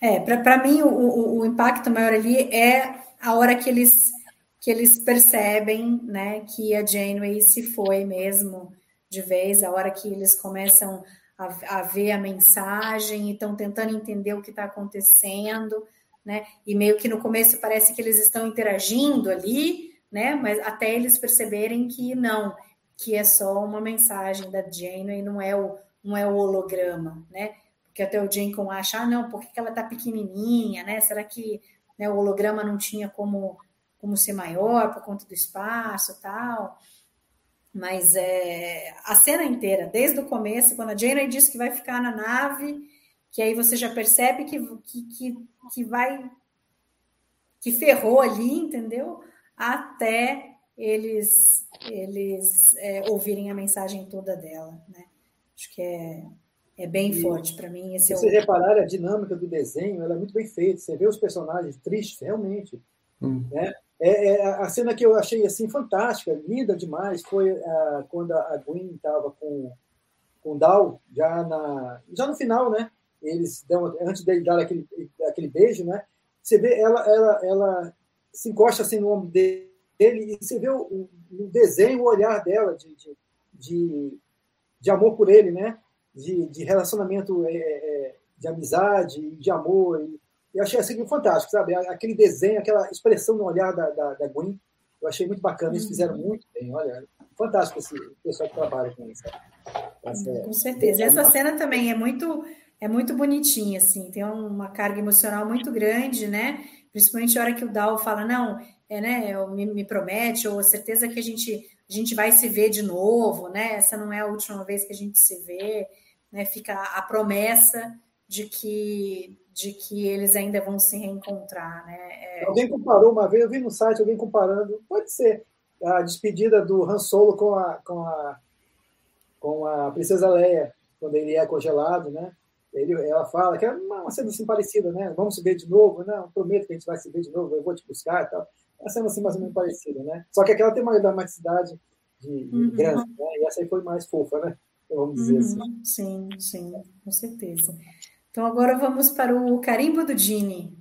É, para é, mim, o, o, o, impacto maior ali é a hora que eles, que eles percebem né, que a Janeway se foi mesmo de vez, a hora que eles começam a, a ver a mensagem e estão tentando entender o que está acontecendo. Né? E meio que no começo parece que eles estão interagindo ali, né? Mas até eles perceberem que não, que é só uma mensagem da Jane e não é o, não é o holograma, né? Porque até o Jenkins acha, ah, não, por que ela tá pequenininha, né? Será que né, o holograma não tinha como, como ser maior por conta do espaço tal? Mas é, a cena inteira, desde o começo, quando a Jane diz que vai ficar na nave, que aí você já percebe que, que, que, que vai que ferrou ali, entendeu? Até eles, eles é, ouvirem a mensagem toda dela. Né? Acho que é, é bem e, forte para mim. Esse se é vocês o... repararem, a dinâmica do desenho ela é muito bem feita. Você vê os personagens tristes, realmente. Hum. Né? É, é, a cena que eu achei assim fantástica, linda demais, foi a, quando a Gwen estava com, com o Dal, já, na, já no final, né? Eles dão, antes de dar aquele, aquele beijo, né? Você vê ela, ela, ela se encosta assim no ombro dele e você vê o, o desenho, o olhar dela de, de, de, de amor por ele, né? De, de relacionamento é, é, de amizade, de amor. E, eu achei assim fantástico, sabe? Aquele desenho, aquela expressão no olhar da, da, da Gwen, eu achei muito bacana. Eles fizeram uhum. muito bem. Olha, fantástico esse pessoal que trabalha com isso. Essa, com certeza. Essa cena também é muito é muito bonitinha, assim, tem uma carga emocional muito grande, né? Principalmente a hora que o Dal fala, não, é, né, me, me promete, ou certeza que a gente, a gente vai se ver de novo, né? Essa não é a última vez que a gente se vê, né? Fica a promessa de que de que eles ainda vão se reencontrar, né? É... Alguém comparou uma vez, eu vi no site alguém comparando, pode ser a despedida do Han Solo com a com a com a princesa Leia quando ele é congelado, né? Ele, ela fala que é uma cena assim parecida, né? Vamos se ver de novo, não? Prometo que a gente vai se ver de novo, eu vou te buscar e tal. É uma cena assim mais ou menos parecida, né? Só que aquela tem uma dramaticidade de, de uhum. grande, né? E essa aí foi mais fofa, né? Vamos dizer uhum. assim. Sim, sim, com certeza. Então agora vamos para o carimbo do Dini.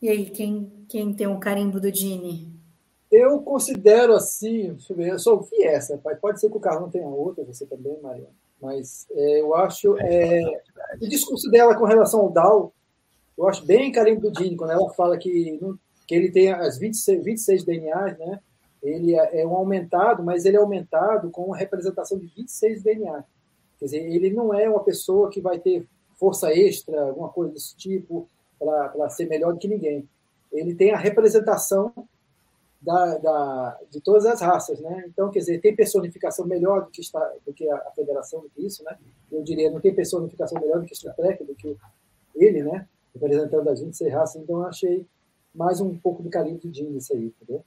E aí, quem, quem tem um carimbo do Dini? Eu considero assim, deixa eu ver, eu sou viés, né? pode ser que o Carlão tenha outra, você também, Maria, mas é, eu acho é, o discurso dela com relação ao Dal, eu acho bem carimbo do Dini, quando ela fala que, que ele tem as 26, 26 DNAs, né? Ele é, é um aumentado, mas ele é aumentado com uma representação de 26 DNA. Quer dizer, ele não é uma pessoa que vai ter força extra, alguma coisa desse tipo, para ser melhor do que ninguém. Ele tem a representação da, da, de todas as raças, né? Então, quer dizer, tem personificação melhor do que, está, do que a, a federação, do que isso, né? Eu diria, não tem personificação melhor do que Star Trek, do que ele, né? Representando as 26 raças. Então, eu achei mais um pouco do carinho do Jim nisso aí, entendeu?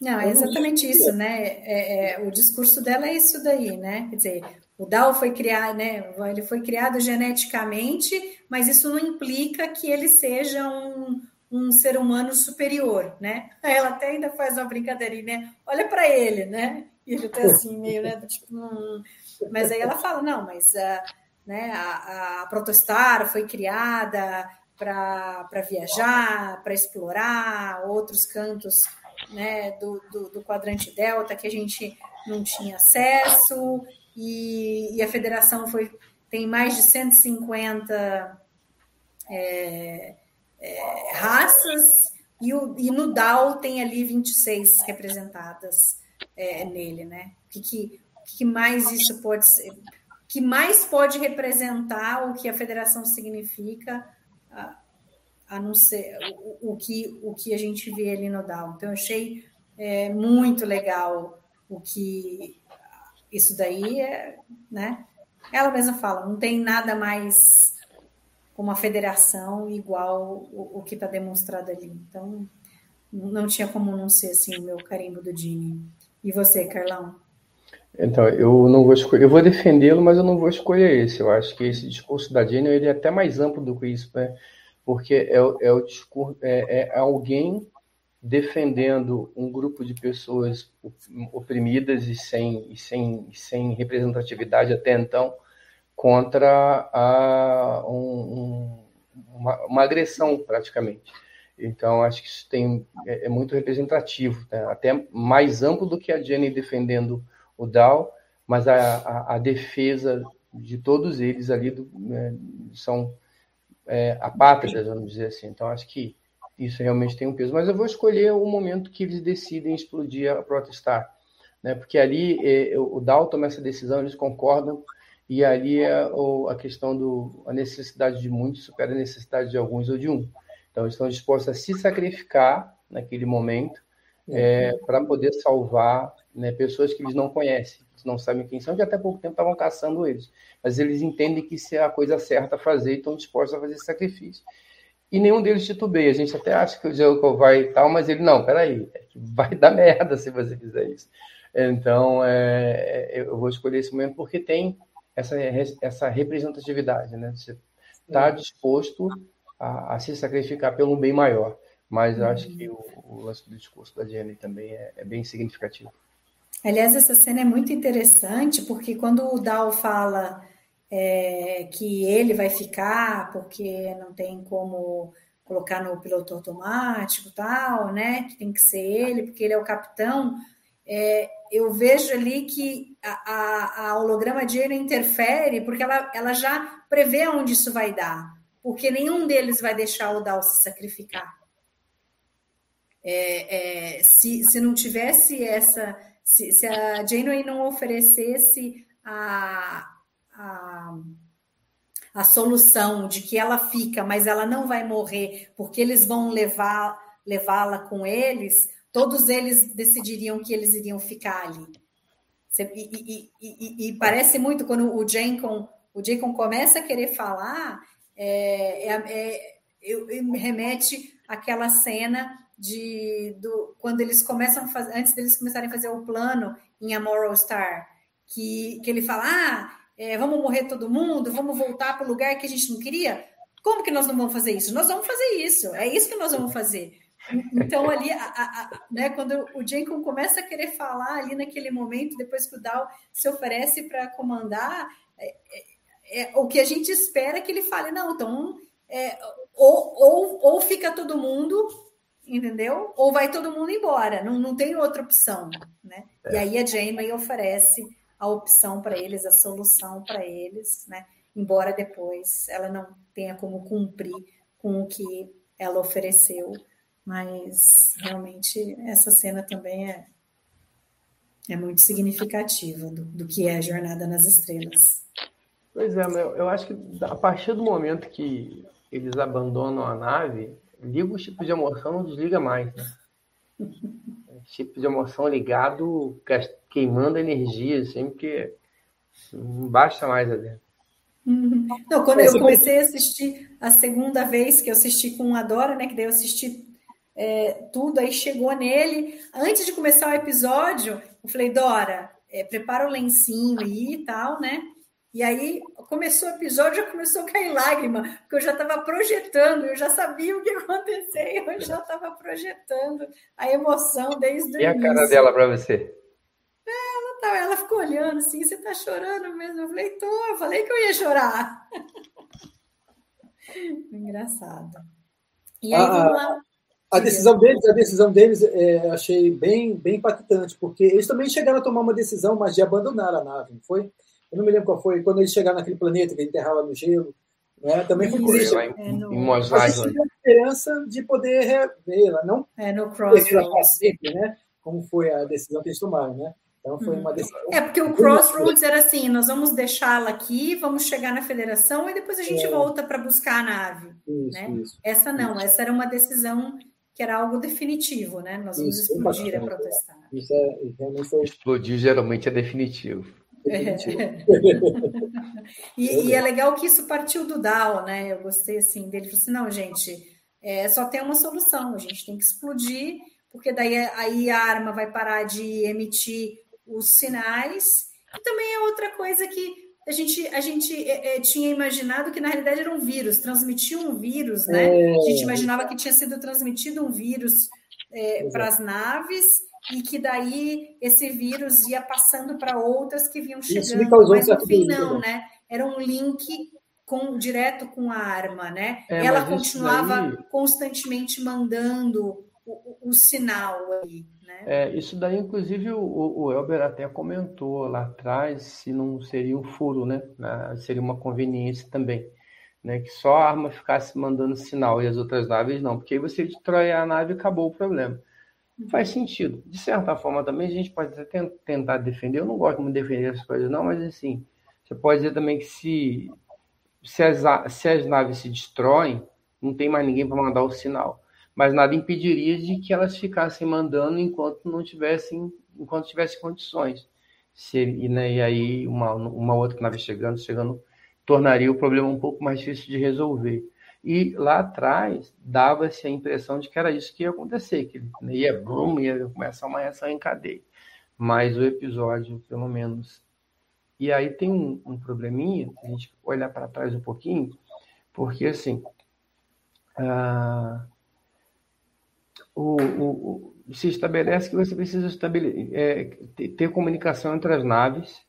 Não, é exatamente isso, né? É, é, o discurso dela é isso daí, né? Quer dizer, o Dal foi criado, né? Ele foi criado geneticamente, mas isso não implica que ele seja um, um ser humano superior, né? Ela até ainda faz uma brincadeirinha, né? Olha para ele, né? E ele tá assim, meio, né? Tipo, hum. Mas aí ela fala, não, mas uh, né, a, a Protostar foi criada para viajar, para explorar outros cantos né, do, do, do, quadrante delta que a gente não tinha acesso, e, e a federação foi, tem mais de 150 é, é, raças e, o, e no DAO tem ali 26 representadas é, nele, né? O que, que, que mais isso pode ser? que mais pode representar o que a federação significa, a, a não ser o, o, que, o que a gente vê ali no DAO. Então, eu achei é, muito legal o que isso daí é, né? Ela mesma fala, não tem nada mais uma federação igual o, o que está demonstrado ali. Então, não tinha como não ser assim o meu carimbo do Dini. E você, Carlão? Então, eu não vou escolher, eu vou defendê-lo, mas eu não vou escolher esse. Eu acho que esse discurso da Jenny ele é até mais amplo do que isso, né? porque é, é o discurso, é, é alguém defendendo um grupo de pessoas oprimidas e sem, e sem, sem representatividade até então, contra a, um, uma, uma, agressão, praticamente. Então, acho que isso tem, é, é muito representativo, né? até mais amplo do que a Jenny defendendo o Dow, mas a, a, a defesa de todos eles ali do, né, são é, apátridas, vamos dizer assim. Então, acho que isso realmente tem um peso. Mas eu vou escolher o momento que eles decidem explodir a protestar, né? porque ali é, o Dow toma essa decisão, eles concordam e ali é a questão do a necessidade de muitos supera a necessidade de alguns ou de um. Então, eles estão dispostos a se sacrificar naquele momento é, uhum. para poder salvar né, pessoas que eles não conhecem, que não sabem quem são, que até pouco tempo estavam caçando eles. Mas eles entendem que isso é a coisa certa a fazer e estão dispostos a fazer esse sacrifício. E nenhum deles titubeia. A gente até acha que o Jericho vai e tal, mas ele, não, peraí, é vai dar merda se você fizer isso. Então, é, eu vou escolher esse momento porque tem essa, essa representatividade, né? Você está disposto a, a, se sacrificar pelo bem maior. Mas acho que o, o lance do discurso da Jenny também é, é bem significativo. Aliás, essa cena é muito interessante, porque quando o Dal fala é, que ele vai ficar, porque não tem como colocar no piloto automático tal, né? Que tem que ser ele, porque ele é o capitão. É, eu vejo ali que a, a, a holograma de ele interfere, porque ela, ela já prevê onde isso vai dar, porque nenhum deles vai deixar o Dal se sacrificar. É, é, se, se não tivesse essa, se, se a Janeway não oferecesse a, a, a solução de que ela fica, mas ela não vai morrer, porque eles vão levar levá-la com eles, todos eles decidiriam que eles iriam ficar ali. E, e, e, e parece muito quando o Jenkon, o Jenkon começa a querer falar, é, é, é, me remete àquela cena de do, quando eles começam a fazer, antes deles começarem a fazer o plano em A Moral Star, que, que ele fala: ah, é, vamos morrer todo mundo, vamos voltar para o lugar que a gente não queria. Como que nós não vamos fazer isso? Nós vamos fazer isso, é isso que nós vamos fazer. Então, ali, a, a, né, quando o Jenkins começa a querer falar ali naquele momento, depois que o Dal se oferece para comandar, é, é, é, o que a gente espera é que ele fale, não, então, é, ou, ou, ou fica todo mundo entendeu? Ou vai todo mundo embora, não, não tem outra opção, né? É. E aí a Janeway oferece a opção para eles, a solução para eles, né? Embora depois ela não tenha como cumprir com o que ela ofereceu, mas realmente essa cena também é, é muito significativa do, do que é a Jornada nas Estrelas. Pois é, eu acho que a partir do momento que eles abandonam a nave, liga o chip de emoção, não desliga mais, né? chip de emoção ligado, queimando energia, sempre que não baixa mais adentro. Uhum. Não, quando eu comecei a assistir a segunda vez que eu assisti com a Dora, né? Que daí eu assisti é, tudo, aí chegou nele. Antes de começar o episódio, eu falei, Dora, é, prepara o lencinho aí e tal, né? E aí começou o episódio, já começou a cair lágrima, porque eu já estava projetando, eu já sabia o que ia acontecer, eu já estava projetando a emoção desde o e início. E a cara dela para você? Ela, tá, ela ficou olhando assim, você está chorando mesmo? Eu falei, tô, eu falei que eu ia chorar. Engraçado. E aí, vamos lá. A decisão deles, a decisão deles, é, achei bem, bem impactante, porque eles também chegaram a tomar uma decisão, mas de abandonar a nave, não foi? Eu não me lembro qual foi, quando eles chegaram naquele planeta que enterrava no gelo. Né? Também foi triste. Lá em, é no... em Mos a esperança de poder revê-la, não é no Crossroads. Sempre, né? Como foi a decisão que eles tomaram, né? Então foi uma decisão. É porque o Crossroads era assim: nós vamos deixá-la aqui, vamos chegar na federação e depois a gente é. volta para buscar a nave. Isso, né? isso, essa não, isso. essa era uma decisão que era algo definitivo, né? Nós vamos explodir a protestar. Isso é, realmente foi... Explodir geralmente é definitivo. É. e, e, é legal que isso partiu do Dow, né? Eu gostei assim dele. Falei assim: não, gente, é, só tem uma solução, a gente tem que explodir, porque daí aí a arma vai parar de emitir os sinais. E também é outra coisa que a gente, a gente é, é, tinha imaginado que na realidade era um vírus, transmitia um vírus, né? É. A gente imaginava que tinha sido transmitido um vírus é, para as naves e que daí esse vírus ia passando para outras que vinham chegando, mas no fim não, né? Era um link com direto com a arma, né? É, Ela continuava daí... constantemente mandando o, o, sinal aí, né? É, isso daí, inclusive, o, o Elber até comentou lá atrás se não seria um furo, né? Seria uma conveniência também. Né, que só a arma ficasse mandando sinal e as outras naves não, porque aí você destrói a nave e acabou o problema faz sentido. De certa forma também a gente pode até tentar defender, eu não gosto muito de defender as coisas não, mas assim, você pode dizer também que se, se, as, se as naves se destroem, não tem mais ninguém para mandar o sinal. Mas nada impediria de que elas ficassem mandando enquanto não tivessem, enquanto tivessem condições. Se, e, né, e aí uma, uma outra nave chegando, chegando, tornaria o problema um pouco mais difícil de resolver. E lá atrás dava-se a impressão de que era isso que ia acontecer, que ia, brum, ia começar uma reação em cadeia. Mas o episódio, pelo menos. E aí tem um, um probleminha, a gente olhar para trás um pouquinho, porque assim. Uh, o, o, se estabelece que você precisa é, ter comunicação entre as naves,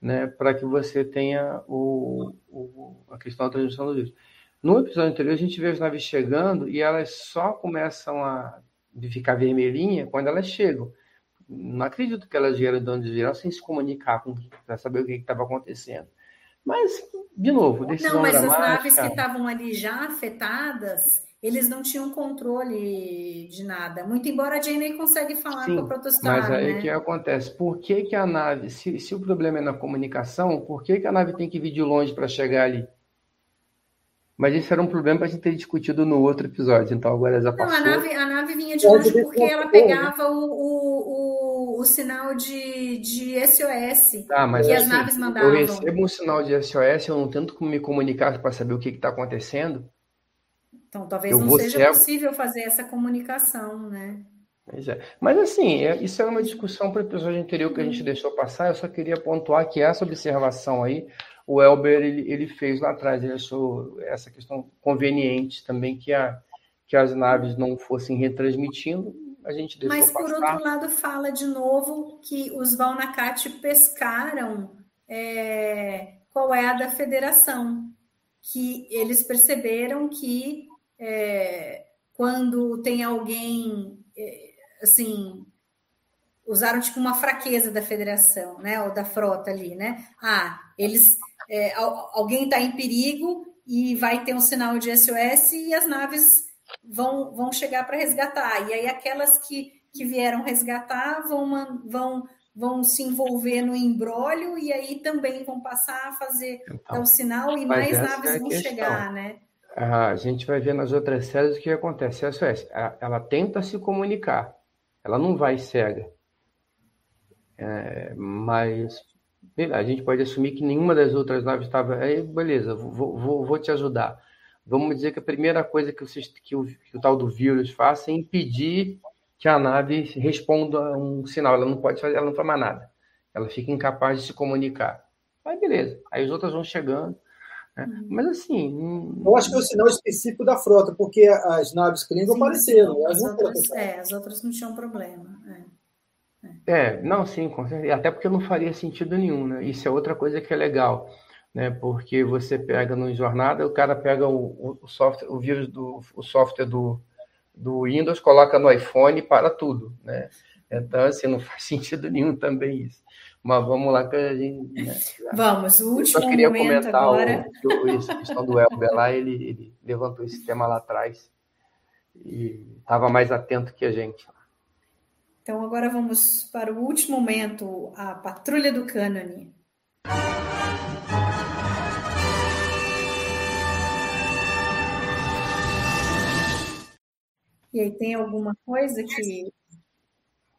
né, para que você tenha o, o, a questão da transmissão do vírus. No episódio anterior, a gente vê as naves chegando e elas só começam a ficar vermelhinha quando elas chegam. Não acredito que elas vieram de onde vieram sem se comunicar para saber o que estava acontecendo. Mas, de novo, decisão Não, mas as naves que estavam ali já afetadas, eles não tinham controle de nada. Muito embora a Janeway consegue falar Sim, com a Protostar, mas aí né? que acontece? Por que, que a nave, se, se o problema é na comunicação, por que, que a nave tem que vir de longe para chegar ali? Mas isso era um problema para a gente ter discutido no outro episódio, então agora já passou. Não, a nave, a nave vinha de longe porque ela pegava o, o, o, o sinal de, de SOS ah, mas que assim, as naves mandavam. Eu recebo um sinal de SOS, eu não tento me comunicar para saber o que está acontecendo. Então, talvez eu não seja possível fazer essa comunicação, né? É. Mas assim, é, isso é uma discussão para o episódio anterior que a gente deixou passar. Eu só queria pontuar que essa observação aí o Elber ele, ele fez lá atrás. Ele achou essa questão conveniente também que, a, que as naves não fossem retransmitindo. A gente deixou Mas, por passar. outro lado, fala de novo que os Valnacate pescaram é, qual é a da federação. Que eles perceberam que é, quando tem alguém é, assim usaram tipo uma fraqueza da federação, né, ou da frota ali, né? Ah, eles é, alguém está em perigo e vai ter um sinal de SOS e as naves vão, vão chegar para resgatar. E aí aquelas que, que vieram resgatar vão, vão, vão se envolver no embrólio e aí também vão passar a fazer então, o sinal e mais naves vão chegar, né? A gente vai ver nas outras séries o que acontece. A SOS, ela tenta se comunicar, ela não vai cega. É, mas a gente pode assumir que nenhuma das outras naves estava. Aí, beleza, vou, vou, vou te ajudar. Vamos dizer que a primeira coisa que o, que, o, que o tal do vírus faça é impedir que a nave responda a um sinal. Ela não pode fazer, ela não mais nada. Ela fica incapaz de se comunicar. Aí beleza. Aí as outras vão chegando. Né? Uhum. Mas assim. Eu acho que é o sinal específico da frota, porque as naves Klingon apareceram. As, outras, é, as outras não tinham problema. É. É, não, sim, com certeza. Até porque não faria sentido nenhum, né? Isso é outra coisa que é legal, né? Porque você pega no jornada, o cara pega o, o software, o vírus do o software do, do Windows, coloca no iPhone e para tudo, né? Então, assim, não faz sentido nenhum também isso. Mas vamos lá que a gente. Né? Vamos, o último Eu só queria comentar agora... o, a questão do Elber lá, ele, ele levantou esse tema lá atrás e estava mais atento que a gente. Então, agora vamos para o último momento, a Patrulha do Cânone. E aí, tem alguma coisa que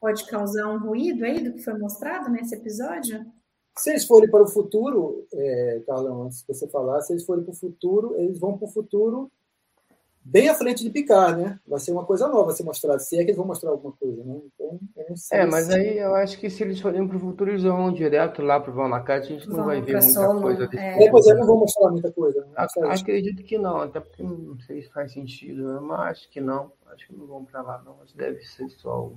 pode causar um ruído aí do que foi mostrado nesse episódio? Se eles forem para o futuro, é, Carlão, antes de você falar, se eles forem para o futuro, eles vão para o futuro bem à frente de picar, né? Vai ser uma coisa nova ser mostrada, se é que eles vão mostrar alguma coisa, né? Então, é, mas se... aí eu acho que se eles forem para o futuro, eles vão direto lá para o Valnacate, a gente não vai ver muita solo, coisa desse é. Depois eles não vão mostrar muita coisa. Né? Acredito que não, até porque não sei se faz sentido, né? mas acho que não. Acho que não vão para lá, não. Mas deve ser só.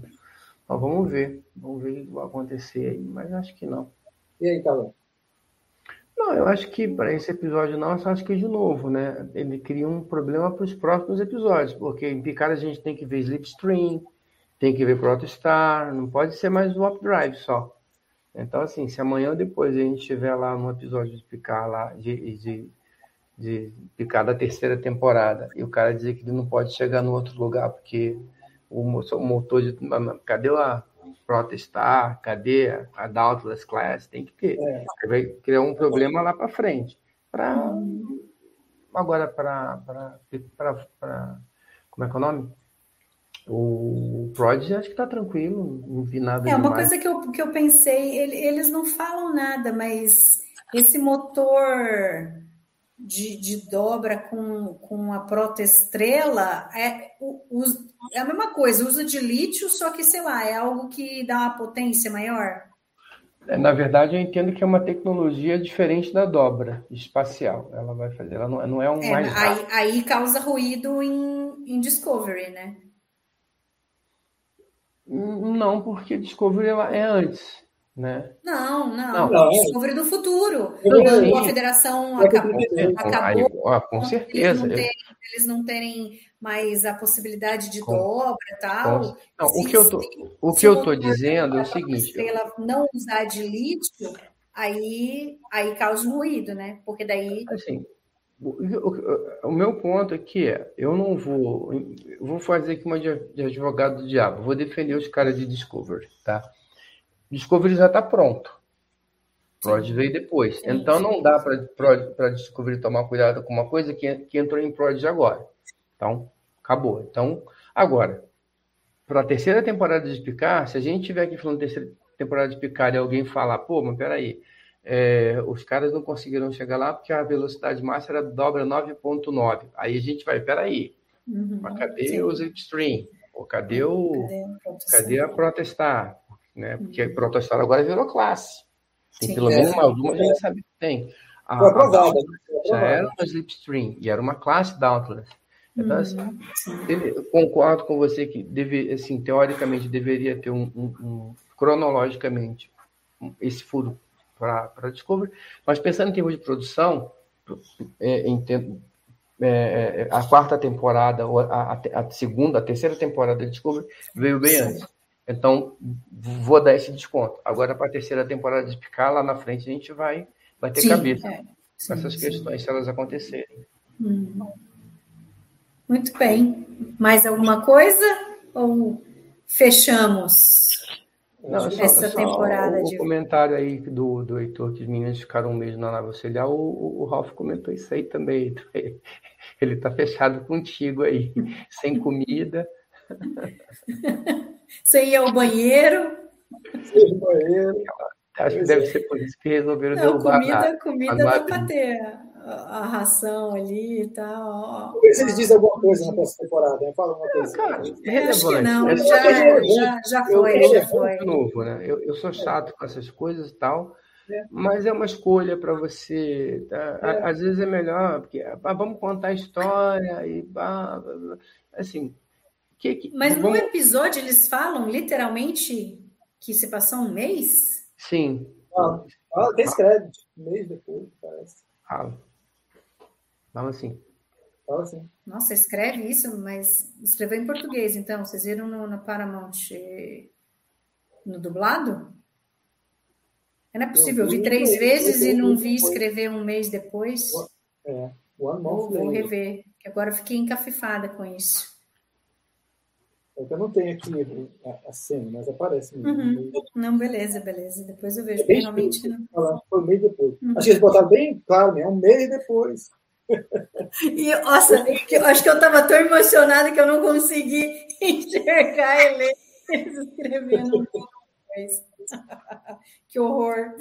Mas vamos ver. Vamos ver o que vai acontecer aí, mas acho que não. E aí, Carlão? Não, eu acho que para esse episódio não, eu acho que de novo, né? Ele cria um problema para os próximos episódios, porque em Picard a gente tem que ver Slipstream, tem que ver Protostar, não pode ser mais o Updrive só. Então, assim, se amanhã ou depois a gente estiver lá no episódio de Picard lá, de, de, de Picard da terceira temporada, e o cara dizer que ele não pode chegar no outro lugar porque o, motor de. Cadê a protestar, cadê a Doubtless Class? Tem que ter. É. Vai criar um problema lá para frente. Pra, agora, para. Como é que é o nome? O Prodigy acho que está tranquilo, não vi nada. É, uma demais. coisa que eu, que eu pensei, ele, eles não falam nada, mas esse motor de, de dobra com, com a protoestrela é, é a mesma coisa, uso de lítio, só que, sei lá, é algo que dá uma potência maior? É, na verdade, eu entendo que é uma tecnologia diferente da dobra espacial. Ela vai fazer, ela não, não é um é, mais aí, aí, causa ruído em, em Discovery, né? Não, porque Discovery é antes, né? Não, não. Não. não. Discovery do futuro. A federação acabou. acabou ó, com Eles certeza. não, eu- terem, eles não terem mais a possibilidade de Com- dobra e tal. com- Não, o que eu tô, o que eu tô dizendo é o seguinte, estrela não usar de lítio, aí, aí causa um ruído, né? Porque daí. assim, o, o- o meu ponto aqui é, eu não vou, eu vou fazer aqui uma de de advogado do diabo, vou defender os caras de Discovery, tá? Discovery já está pronto. Prod veio depois. Sim, então sim. não dá para Discovery tomar cuidado com uma coisa que, que entrou em Prod agora. Então, acabou. Então, agora, para a terceira temporada de Picard, se a gente tiver aqui falando terceira temporada de Picard e alguém falar, pô, mas peraí, é, os caras não conseguiram chegar lá porque a velocidade máxima era dobra 9.9. Aí a gente vai, peraí, Uhum, mas cadê sim. os Extreme? Pô, cadê o... Cadê? Cadê a Protestar? Né? Porque a Protestar agora virou classe. Tem Sim. pelo É. menos uma, uma a gente sabe que tem. A, Foi aprovada. Né? Foi já aprovada. era uma Slipstream e era uma classe Dauntless. Então, assim, Uhum, eu concordo com você que deve, assim, teoricamente deveria ter um, um- um- cronologicamente um- esse furo para Discovery, mas pensando em termos de produção, é, em tem- é, é, a quarta temporada, ou a, a- a segunda, a terceira temporada de Discovery veio bem antes. Então, vou dar esse desconto. Agora, para a terceira temporada de Picard, lá na frente, a gente vai, vai ter Sim, cabeça é. Sim, essas sim. questões, se elas acontecerem. Hum. Muito bem. Mais alguma coisa? Ou fechamos? Não, só- Essa só temporada o de- comentário aí do, do Heitor, que os meninos ficaram um mês na nave auxiliar, o, o, o Ralph comentou isso aí também. Ele tá fechado contigo aí, sem comida. Você ia ao banheiro? Banheiro. Acho que deve é. ser por isso que resolveram Não, derrubar a nave. comida, comida a dá para ter a, a ração ali e tal. Vamos ver se eles dizem alguma coisa na próxima temporada. Né? Fala alguma coisa. Cara, é Acho que relevante. não, É já, é já, já foi, eu- já foi. de novo, né? Eu, eu sou chato com essas coisas e tal, É. mas é uma escolha para você. tá? A- É. Às vezes é melhor, porque ah, vamos contar a história e pá, blá, blá. assim. Que, que, Mas no vamos- episódio eles falam literalmente que se passou um mês? Sim, Ah, ah. Um mês depois, parece. fala. Fala assim. Fala assim. Nossa, escreve isso, mas escreveu em português, então. Vocês viram no, na Paramount eh, no dublado? Não é possível, eu vi vi três depois, vezes e eu não vi escrever um mês depois. É, One Vou, Month vou rever, que agora eu fiquei encafifada com isso. É que Eu não tenho aqui a, a cena, mas aparece. Uhum. Não, beleza, beleza. Depois eu vejo. É bem Realmente não. Foi um mês depois. Uhum. Acho que eles botaram bem claro, né? Um mês depois. E, nossa, que acho que eu estava tão emocionada que eu não consegui enxergar ele eles escrevendo. Mas, que horror.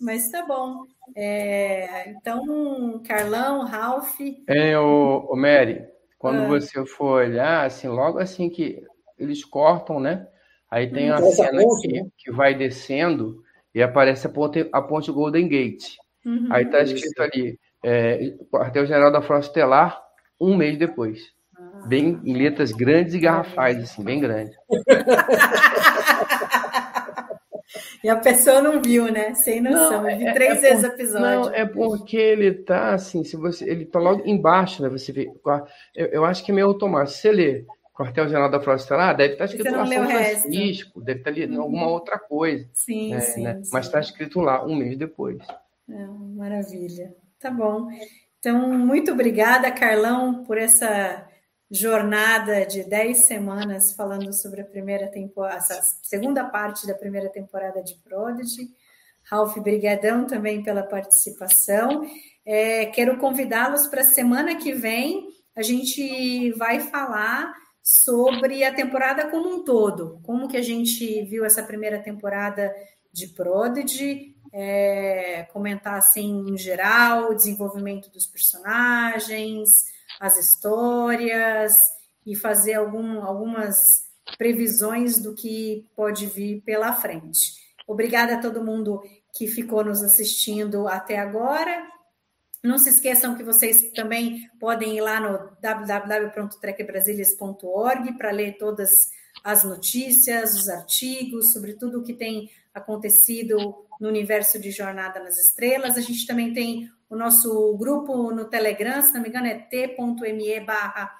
Mas tá bom. É, então, Carlão, Ralph. É, o, o Mary, quando Ah. você for olhar, assim, logo assim que eles cortam, né? Aí tem a Essa cena ponte, que, né? que vai descendo e aparece a ponte, a ponte Golden Gate. Uhum. Aí tá escrito ali, é, quartel-general da Frota Estelar, um mês depois. Bem, em letras grandes e garrafais, assim, bem grandes. E a pessoa não viu, né? Sem noção. Não, eu vi é- três é vezes o por- episódio. Não, é porque ele tá assim, se você, ele tá logo embaixo, né? Você vê, eu, eu acho que é meio automático. Se você lê Quartel-General da Frota Estelar, deve estar escrito você não lá São. Francisco, deve estar ali em Uhum. alguma outra coisa, Sim, né, sim, né? sim. Mas está escrito lá um mês depois. É, maravilha. Tá bom. Então, muito obrigada, Carlão, por essa jornada de 10 semanas falando sobre a primeira temporada, essa segunda parte da primeira temporada de Prodigy. Ralph, brigadão também pela participação. É, quero convidá-los para a semana que vem. A gente vai falar sobre a temporada como um todo, como que a gente viu essa primeira temporada de Prodigy, é, comentar assim em geral o desenvolvimento dos personagens, as histórias e fazer algum, algumas previsões do que pode vir pela frente. Obrigada a todo mundo que ficou nos assistindo até agora. Não se esqueçam que vocês também podem ir lá no www.trecbrasilias.org para ler todas as notícias, os artigos, sobre tudo o que tem acontecido no universo de Jornada nas Estrelas. A gente também tem o nosso grupo no Telegram, se não me engano, é t.me barra.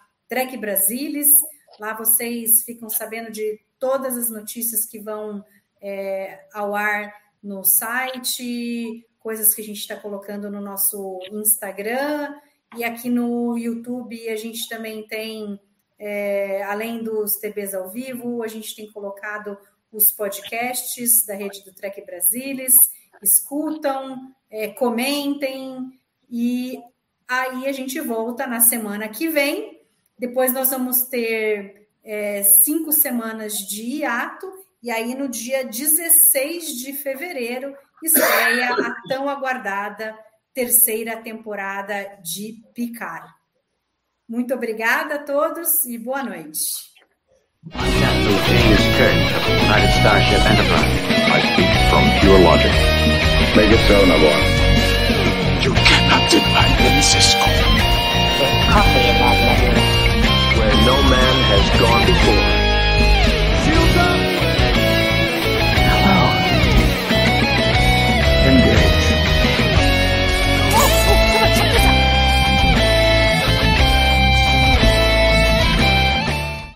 Lá vocês ficam sabendo de todas as notícias que vão é, ao ar no site, coisas que a gente está colocando no nosso Instagram. E aqui no YouTube a gente também tem, é, além dos TVs ao vivo, a gente tem colocado os podcasts da rede do Trek Brasilis. Escutam, é, comentem e aí a gente volta na semana que vem. Depois nós vamos ter é, cinco semanas de hiato e aí no dia 16 de fevereiro estreia a tão aguardada terceira temporada de Picard. Muito obrigada a todos e boa noite. Where no man has gone before.